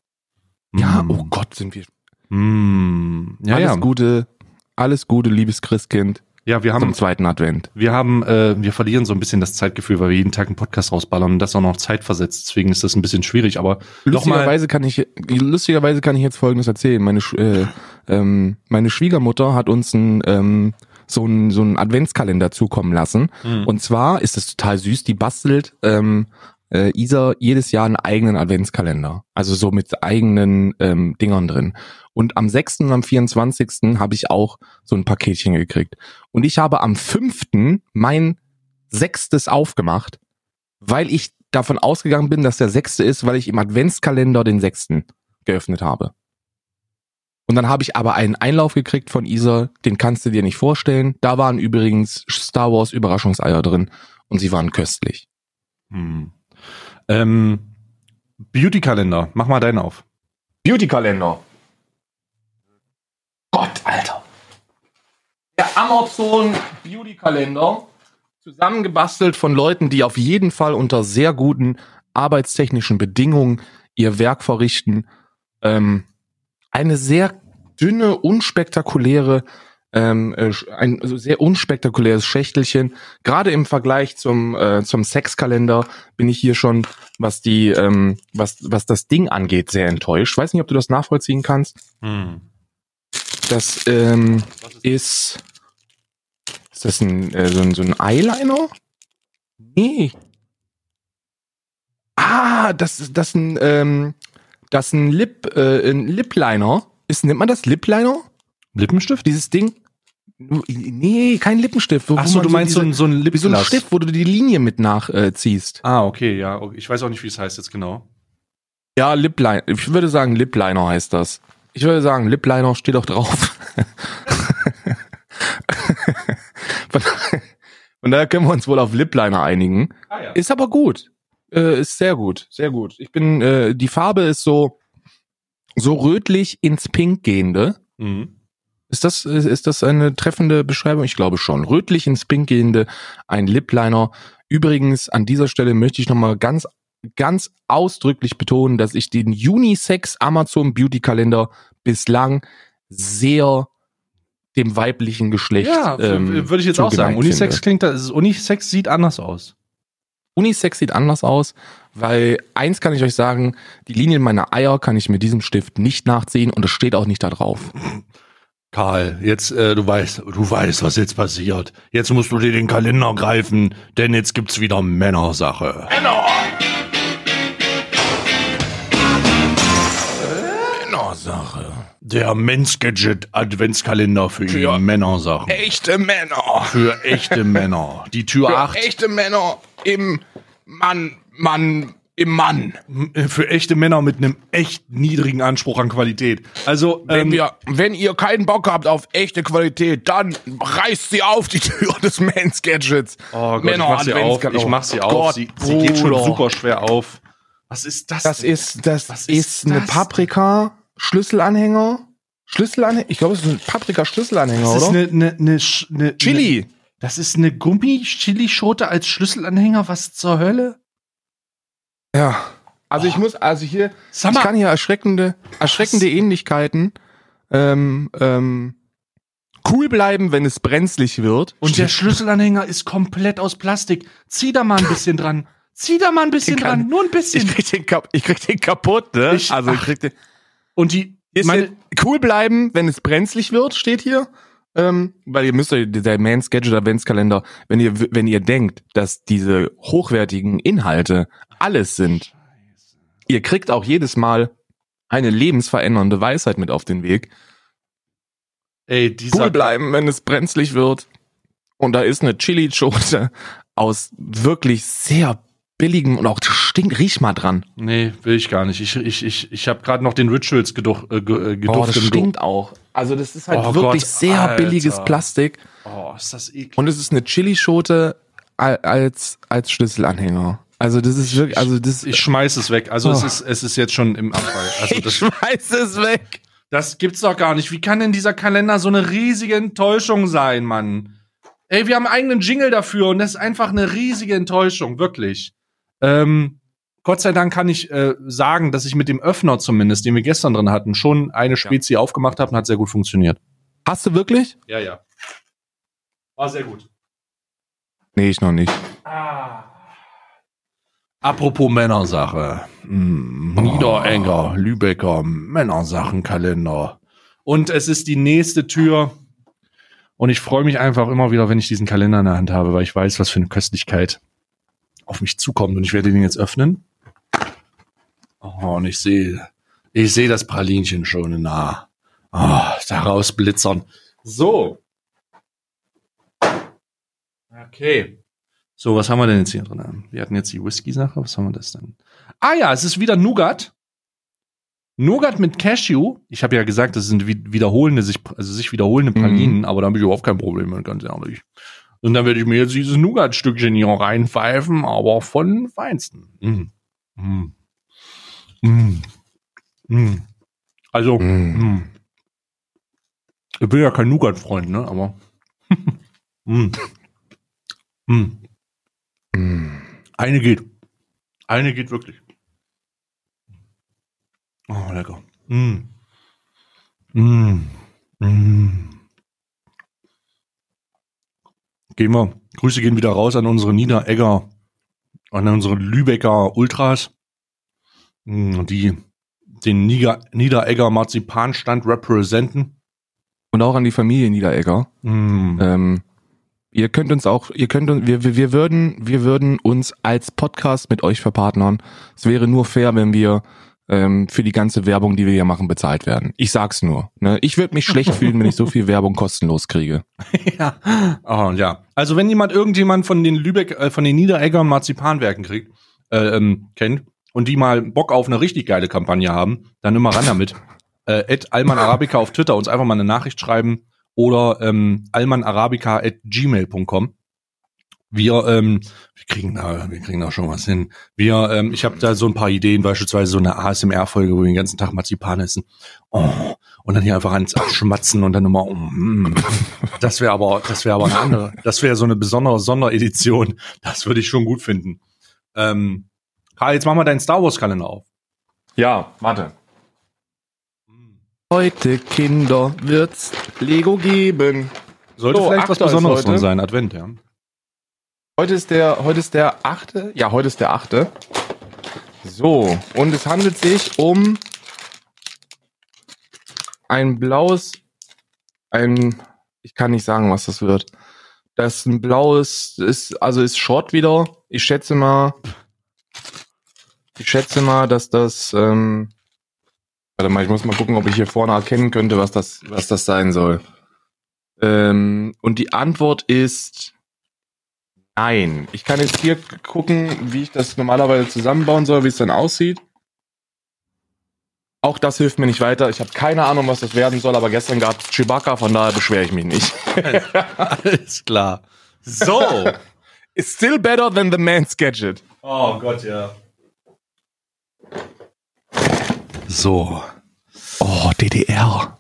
Ja, Mm. oh Gott, sind wir. Mm. Ja, alles ja. Gute, alles Gute, liebes Christkind, Ja, wir haben, zum zweiten Advent. Wir haben, äh, wir verlieren so ein bisschen das Zeitgefühl, weil wir jeden Tag einen Podcast rausballern und das auch noch zeitversetzt. Deswegen ist das ein bisschen schwierig, aber. Lustigerweise kann ich, lustigerweise kann ich jetzt Folgendes erzählen. Meine, äh, ähm, meine Schwiegermutter hat uns ein, ähm, so einen so einen Adventskalender zukommen lassen. Mhm. Und zwar ist es total süß. Die bastelt ähm, äh, Isa jedes Jahr einen eigenen Adventskalender. Also so mit eigenen ähm, Dingern drin. Und am 6. und am 24. habe ich auch so ein Paketchen gekriegt. Und ich habe am 5. mein sechstes aufgemacht, weil ich davon ausgegangen bin, dass der sechste ist, weil ich im Adventskalender den sechsten geöffnet habe. Und dann habe ich aber einen Einlauf gekriegt von Isa, den kannst du dir nicht vorstellen. Da waren übrigens Star Wars Überraschungseier drin und sie waren köstlich. Hm. Ähm, Beauty-Kalender, mach mal deinen auf. Beauty-Kalender. Gott, Alter. Der Amazon Beauty-Kalender, zusammengebastelt von Leuten, die auf jeden Fall unter sehr guten arbeitstechnischen Bedingungen ihr Werk verrichten. Ähm, eine sehr dünne, unspektakuläre ähm, äh, ein also sehr unspektakuläres Schächtelchen. Gerade im Vergleich zum äh, zum Sexkalender bin ich hier schon, was die ähm, was was das Ding angeht, sehr enttäuscht. Weiß nicht, ob du das nachvollziehen kannst. Hm. Das ähm, ist ist das ein äh, so ein so ein Eyeliner? Nee. Ah, das ist das ein ähm, das ein Lip äh, ein Lipliner. Ist nennt man das Lipliner? Lippenstift? Dieses Ding? Nee, kein Lippenstift. wo- Ach so, du meinst so diese- ein, so ein wie so ein. Stift, wo du die Linie mit nachziehst. Äh. Ah, okay, ja. Ich weiß auch nicht, wie es heißt jetzt genau. ja, Lipliner. Ich würde sagen, Lipliner heißt das. Ich würde sagen, Lipliner steht auch drauf. von, von daher können wir uns wohl auf Lipliner einigen. Ah ja. Ist aber gut. Äh, ist sehr gut, sehr gut. Ich bin, äh, die Farbe ist so, so rötlich ins Pink gehende. Mhm. Ist das, ist das eine treffende Beschreibung? Ich glaube schon. Rötlich ins Pink gehende, ein Lipliner. Übrigens, an dieser Stelle möchte ich nochmal ganz, ganz ausdrücklich betonen, dass ich den Unisex Amazon Beauty Kalender bislang sehr dem weiblichen Geschlecht Ja, ähm, würde ich jetzt auch sagen. Unisex finde. klingt, das Unisex sieht anders aus. Unisex sieht anders aus, weil eins kann ich euch sagen, die Linien meiner Eier kann ich mit diesem Stift nicht nachziehen und es steht auch nicht da drauf. Karl, jetzt, äh, du weißt, du weißt, was jetzt passiert. Jetzt musst du dir den Kalender greifen, denn jetzt gibt's wieder Männersache. Männersache. Der Men's Gadget Adventskalender für Ja. Männersachen. Echte Männer. Für echte Männer. Die Tür Für 8. echte Männer im Mann, Mann, im Mann. Für echte Männer mit einem echt niedrigen Anspruch an Qualität. Also, Wenn, ähm, wir, wenn ihr keinen Bock habt auf echte Qualität, dann reißt sie auf die Tür des Mans Gadgets. oh Gott, ich mach sie auf. Ich mach sie auf. Gott, sie, sie geht schon super schwer auf. Was ist das? Das denn? ist, das Was ist, ist eine das? Paprika Schlüsselanhänger. Schlüsselanhänger? Ich glaube, es ist ein Paprika Schlüsselanhänger, das ist oder? eine, eine, eine, eine Chili. Eine, das ist eine Gummi-Chili-Schote als Schlüsselanhänger. Was zur Hölle? Ja. Also ich muss, also hier, Sag ich kann hier erschreckende, erschreckende Ähnlichkeiten. Ähm, ähm, cool bleiben, wenn es brenzlig wird. und der Schlüsselanhänger ist komplett aus Plastik. Zieh da mal ein bisschen dran. Zieh da mal ein bisschen kann- dran. Nur ein bisschen. ich krieg den, kap ich krieg den kaputt, ne? Ich- also ich ach, krieg den. und die, Ist meine, cool bleiben, wenn es brenzlig wird, steht hier. Ähm, weil ihr müsst euch, der Man's Gadget Adventskalender, wenn ihr, wenn ihr denkt, dass diese hochwertigen Inhalte alles sind, ihr kriegt auch jedes Mal eine lebensverändernde Weisheit mit auf den Weg. ey, dieser, Cool bleiben, wenn es brenzlig wird. Und da ist eine Chili-Schote aus wirklich sehr billigem und auch stinkt, riech mal dran. Nee, will ich gar nicht. Ich, ich, ich, ich habe gerade noch den Rituals geduch, äh, äh, Oh, geduftet. das stinkt auch. Also das ist halt Oh wirklich Gott, sehr Alter. billiges Plastik. Oh, ist das eklig. Und es ist eine Chilischote al- als, als Schlüsselanhänger. Also das ist wirklich, also das Ich schmeiß es weg. Also es Oh. ist, es ist jetzt schon im Abfall. Also ich schmeiß es weg. das gibt's doch gar nicht. Wie kann denn dieser Kalender so eine riesige Enttäuschung sein, Mann? Ey, wir haben einen eigenen Jingle dafür und das ist einfach eine riesige Enttäuschung, wirklich. Ähm, Gott sei Dank kann ich äh, sagen, dass ich mit dem Öffner zumindest, den wir gestern drin hatten, schon eine Spezie aufgemacht habe und hat sehr gut funktioniert. Hast du wirklich? Ja, ja. War sehr gut. Nee, ich noch nicht. Apropos Männersache. Hm, Niederenger, Lübecker, Männersachenkalender. Und es ist die nächste Tür. Und ich freue mich einfach immer wieder, wenn ich diesen Kalender in der Hand habe, weil ich weiß, was für eine Köstlichkeit auf mich zukommt. Und ich werde den jetzt öffnen. Oh, und ich sehe, ich sehe das Pralinchen schon nah. Oh, da rausblitzern. So. Okay. So, was haben wir denn jetzt hier drin? Wir hatten jetzt die Whisky-Sache. Was haben wir das denn? Ah ja, es ist wieder Nougat. Nougat mit Cashew. Ich habe ja gesagt, das sind wi- wiederholende, sich, also sich wiederholende Pralinen, aber da habe ich überhaupt kein Problem mit, ganz ehrlich. Und dann werde ich mir jetzt dieses Nougat-Stückchen hier reinpfeifen, aber von Feinsten. Mm. Mm. Mm. Mm. Also, Mm. mm. ich bin ja kein Nougat-Freund, ne, aber. mm. Mm. Mm. Eine geht. Eine geht wirklich. Oh, lecker. Mm. Mm. Mm. gehen wir. Grüße gehen wieder raus an unsere Niederegger, an unsere Lübecker Ultras, die den Nieder Niederegger Marzipanstand representen. Und auch an die Familie Niederegger. Mm. Ähm, ihr könnt uns auch, ihr könnt uns, wir, wir, wir würden, wir würden uns als Podcast mit euch verpartnern. Es wäre nur fair, wenn wir ähm, für die ganze Werbung, die wir hier machen, bezahlt werden. Ich sag's nur. Ne? Ich würde mich schlecht fühlen, wenn ich so viel Werbung kostenlos kriege. ja. Oh, ja. Also wenn jemand irgendjemand von den Lübeck, äh, von den Niederegger Marzipanwerken kriegt, äh, ähm, kennt und die mal Bock auf eine richtig geile Kampagne haben, dann immer ran damit. Äh, at Alman Arabica auf Twitter uns einfach mal eine Nachricht schreiben oder ähm, almanarabica at gmail.com. Wir, ähm, wir kriegen da, wir kriegen da schon was hin. Wir, ähm, ich habe da so ein paar Ideen, beispielsweise so eine ASMR-Folge, wo wir den ganzen Tag Marzipan essen. Oh, und dann hier einfach ans Abschmatzen und dann immer, oh, mm. das wäre aber, das wäre aber eine andere, das wäre so eine besondere Sonderedition. Das würde ich schon gut finden. Ähm, Karl, jetzt mach mal deinen Star Wars Kalender auf. Ja, warte. Heute, Kinder, wird's Lego geben. Sollte So, vielleicht was Besonderes heute. drin sein, Advent, ja. Heute ist der, heute ist der achte. Ja, heute ist der achte. So, und es handelt sich um ein blaues, ein, ich kann nicht sagen, was das wird. Das ist ein blaues, ist, also ist Short wieder. Ich schätze mal, ich schätze mal, dass das, ähm, warte mal, ich muss mal gucken, ob ich hier vorne erkennen könnte, was das, was das sein soll. Ähm, und die Antwort ist, Nein. Ich kann jetzt hier gucken, wie ich das normalerweise zusammenbauen soll, wie es dann aussieht. Auch das hilft mir nicht weiter. Ich habe keine Ahnung, was das werden soll, aber gestern gab es Chewbacca, von daher beschwere ich mich nicht. Alles klar. So. It's still better than the man's gadget. oh Gott, ja. So. Oh, DDR.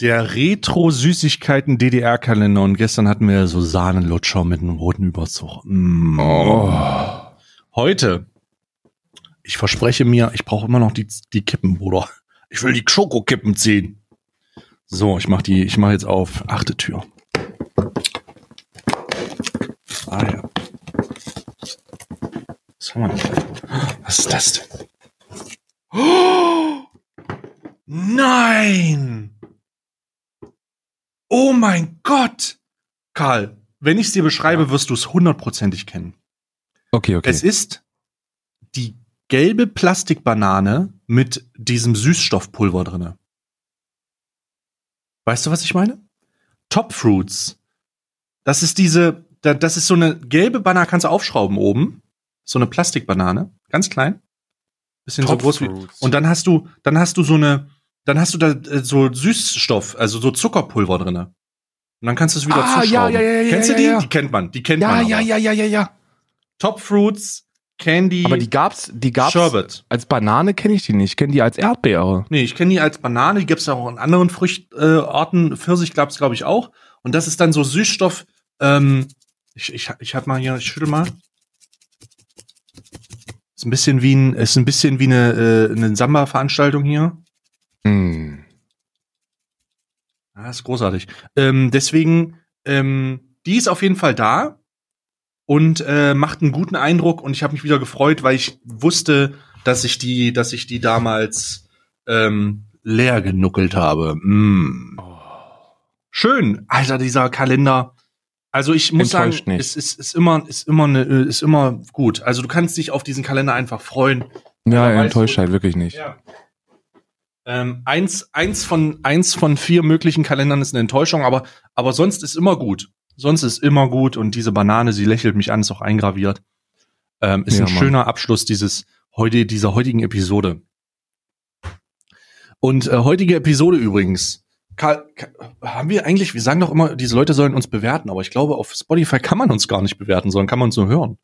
Der Retro-Süßigkeiten-DDR-Kalender und gestern hatten wir so Sahnenlutscher mit einem roten Überzug. Mm. Oh. Heute, ich verspreche mir, ich brauche immer noch die, die Kippen, Bruder. Ich will die Schokokippen ziehen. So, ich mach die, ich mach jetzt auf achte Tür. Ah ja. Was haben wir denn? Was ist das denn? Oh, nein! Oh mein Gott! Karl, wenn ich es dir beschreibe, wirst du es hundertprozentig kennen. Okay, okay. Es ist die gelbe Plastikbanane mit diesem Süßstoffpulver drinne. Weißt du, was ich meine? Top Fruits. Das ist diese, da- das ist so eine gelbe Banane, kannst du aufschrauben oben. So eine Plastikbanane, ganz klein. Bisschen Top so groß wie. Fruits. Und dann hast du, dann hast du so eine, dann hast du da äh, so Süßstoff, also so Zuckerpulver drinne. Und dann kannst du es wieder Ah, zuschrauben. ja, ja, ja, ja, Kennst ja, du die? ja. Die kennt man, die kennt ja, man. ja, ja, ja, ja, ja. Top Fruits, Candy, Aber die gab's, die gab's Sherbet. als Banane kenne ich die nicht. Ich kenne die als Erdbeere. Nee, ich kenne die als Banane, die gibt's auch in anderen Früchtarten. Äh. Pfirsich gab's glaube ich auch. Und das ist dann so Süßstoff. Ähm, ich, ich, ich hab mal hier, ich schüttel mal. Ist ein bisschen wie ein, ist ein bisschen wie eine, äh, eine Samba-Veranstaltung hier. Hm. Ja, ist großartig. Ähm, deswegen, ähm, die ist auf jeden Fall da und äh, macht einen guten Eindruck und ich habe mich wieder gefreut, weil ich wusste, dass ich die, dass ich die damals ähm, leer genuckelt habe. Mm. Schön, Alter, dieser Kalender. Also ich muss sagen, Enttäuscht nicht. es ist, ist immer, ist immer eine, ist immer gut. Also du kannst dich auf diesen Kalender einfach freuen. Ja, weißt enttäuscht halt wirklich nicht. Ja. Ähm, eins, eins, von, eins von vier möglichen Kalendern ist eine Enttäuschung, aber, aber sonst ist immer gut. Sonst ist immer gut und diese Banane, sie lächelt mich an, ist auch eingraviert. Ähm, ist Ja, ein Mann. schöner Abschluss dieses heute, dieser heutigen Episode. Und äh, heutige Episode übrigens. Karl, Ka- haben wir eigentlich, wir sagen doch immer, diese Leute sollen uns bewerten, aber ich glaube, auf Spotify kann man uns gar nicht bewerten, sondern kann man uns nur hören.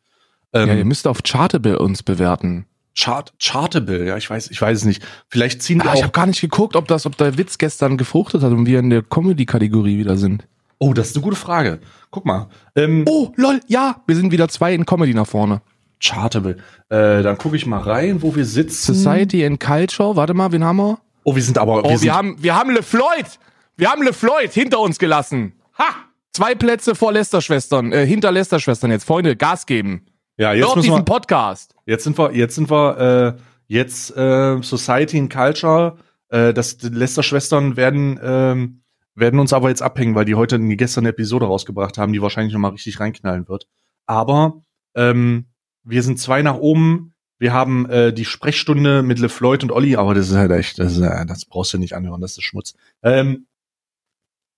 Ähm, Ja, ihr müsst auf Chartable uns bewerten. Chart, Chartable, ja, ich weiß, ich weiß es nicht. Vielleicht ziehen die Ah, ich habe gar nicht geguckt, ob das, ob der Witz gestern gefruchtet hat und wir in der Comedy-Kategorie wieder sind. Oh, das ist eine gute Frage. Guck mal. Ähm, Oh, lol, ja, wir sind wieder zwei in Comedy nach vorne. Chartable. Äh, dann gucke ich mal rein, wo wir sitzen. Society and Culture, warte mal, wen haben wir? Oh, wir sind aber. Oh, wir, sind, haben, wir haben LeFloid! Wir haben LeFloid hinter uns gelassen. ha! Zwei Plätze vor Lester-Schwestern, äh, hinter Lester-Schwestern jetzt. Freunde, Gas geben. Ja, jetzt Hört müssen diesen wir, Podcast. jetzt sind wir, jetzt sind wir, äh, jetzt äh, Society and Culture. Äh, das die Lester-Schwestern werden, ähm, werden uns aber jetzt abhängen, weil die heute die gestern eine Episode rausgebracht haben, die wahrscheinlich noch mal richtig reinknallen wird. Aber ähm, wir sind zwei nach oben. Wir haben äh, die Sprechstunde mit LeFloid und Olli, aber das ist halt echt, das, ist, äh, das brauchst du nicht anhören, das ist Schmutz. Ähm,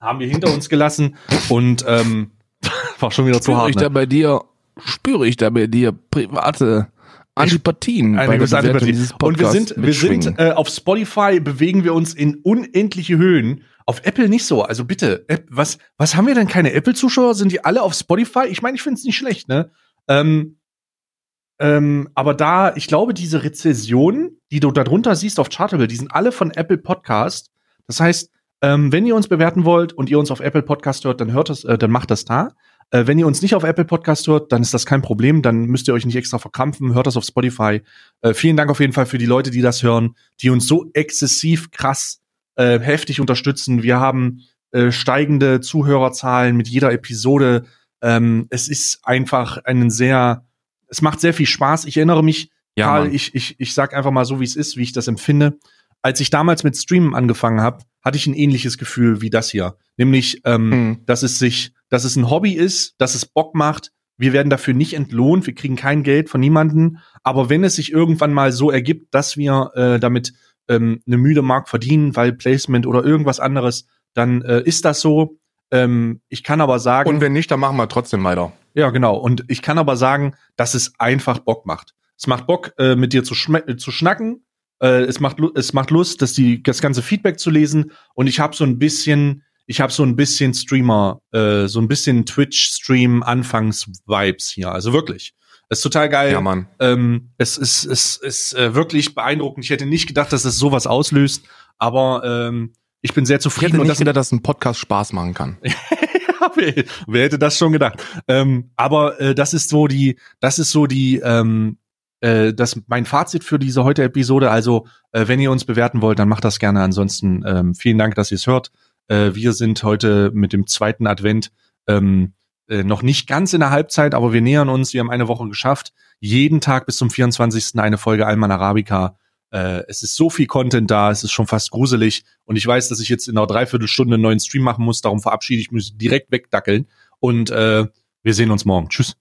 haben wir hinter uns gelassen und ähm, war schon wieder zu Spüre hart. ich Ne? da bei dir, spüre ich da bei dir private Antipathien Eine gewisse Antipathie. Und wir sind, wir sind äh, auf Spotify bewegen wir uns in unendliche Höhen. Auf Apple nicht so. Also bitte, App, was, was haben wir denn keine Apple-Zuschauer? Sind die alle auf Spotify? Ich meine, ich finde es nicht schlecht, ne? Ähm, ähm, aber da, ich glaube, diese Rezessionen, die du darunter siehst auf Chartable, die sind alle von Apple Podcast. Das heißt, ähm, wenn ihr uns bewerten wollt und ihr uns auf Apple Podcast hört, dann hört das, äh, dann macht das da. Äh, wenn ihr uns nicht auf Apple Podcast hört, dann ist das kein Problem. Dann müsst ihr euch nicht extra verkrampfen. Hört das auf Spotify. Äh, vielen Dank auf jeden Fall für die Leute, die das hören, die uns so exzessiv krass äh, heftig unterstützen. Wir haben äh, steigende Zuhörerzahlen mit jeder Episode. Ähm, es ist einfach einen sehr, es macht sehr viel Spaß. Ich erinnere mich, Ja, Karl, ich, ich, ich sag einfach mal so, wie es ist, wie ich das empfinde. Als ich damals mit Streamen angefangen habe, hatte ich ein ähnliches Gefühl wie das hier. Nämlich, ähm, Hm. dass es sich, dass es ein Hobby ist, dass es Bock macht. Wir werden dafür nicht entlohnt, wir kriegen kein Geld von niemanden. Aber wenn es sich irgendwann mal so ergibt, dass wir äh, damit ähm, eine müde Mark verdienen, weil Placement oder irgendwas anderes, dann äh, ist das so. Ähm, ich kann aber sagen, Und wenn nicht, dann machen wir trotzdem weiter. Ja, genau. Und ich kann aber sagen, dass es einfach Bock macht. Es macht Bock, äh, mit dir zu, äh, zu schnacken. Äh, es, macht, es macht Lust, dass die, das ganze Feedback zu lesen. Und ich habe so ein bisschen, ich habe so ein bisschen Streamer, äh, so ein bisschen Twitch-Stream-Anfangs-Vibes hier. Also wirklich. Es ist total geil. Ja, Mann. Ähm, es ist, es ist äh, wirklich beeindruckend. Ich hätte nicht gedacht, dass es sowas auslöst, aber ähm, ich bin sehr Ich zufrieden. hätte und nicht das gedacht, dass ein Podcast Spaß machen kann. wer, wer hätte das schon gedacht? Ähm, aber äh, das ist so die, das ist so die, ähm, äh, das mein Fazit für diese heute Episode. Also, äh, wenn ihr uns bewerten wollt, dann macht das gerne. Ansonsten ähm, vielen Dank, dass ihr es hört. Äh, wir sind heute mit dem zweiten Advent ähm, äh, noch nicht ganz in der Halbzeit, aber wir nähern uns. Wir haben eine Woche geschafft. Jeden Tag bis zum 24. eine Folge Alman Arabica. Äh, es ist so viel Content da, es ist schon fast gruselig. Und ich weiß, dass ich jetzt in einer Dreiviertelstunde einen neuen Stream machen muss. Darum verabschiede ich mich direkt wegdackeln. Und äh, wir sehen uns morgen. Tschüss.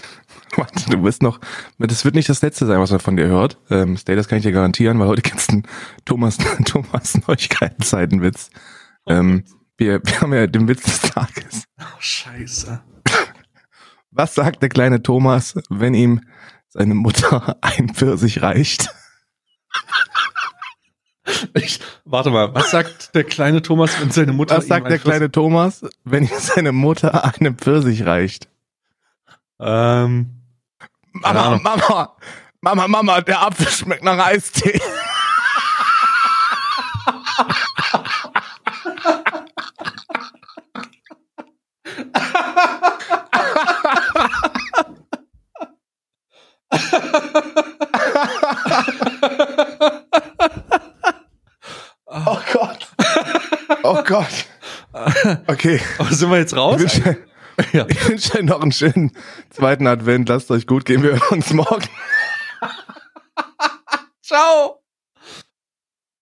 Warte, du bist noch, das wird nicht das letzte sein, was man von dir hört. Ähm, Stay, das kann ich dir garantieren, weil heute gibt's einen Thomas, Thomas Neuigkeiten-Seitenwitz. Ähm, wir, wir haben ja den Witz des Tages. Oh, scheiße. Was sagt der kleine Thomas, wenn ihm seine Mutter ein Pfirsich reicht? Ich, warte mal, was sagt der kleine Thomas, wenn seine Mutter Was sagt der Fluss- kleine Thomas, wenn ihm seine Mutter einen Pfirsich reicht? Ähm, Mama. Mama, Mama, Mama, der Apfel schmeckt nach Eistee. Oh Gott. Okay. aber sind wir jetzt raus? Ich wünsche, Ja. ich wünsche euch noch einen schönen zweiten Advent. Lasst euch gut gehen. Wir hören uns morgen. Ciao.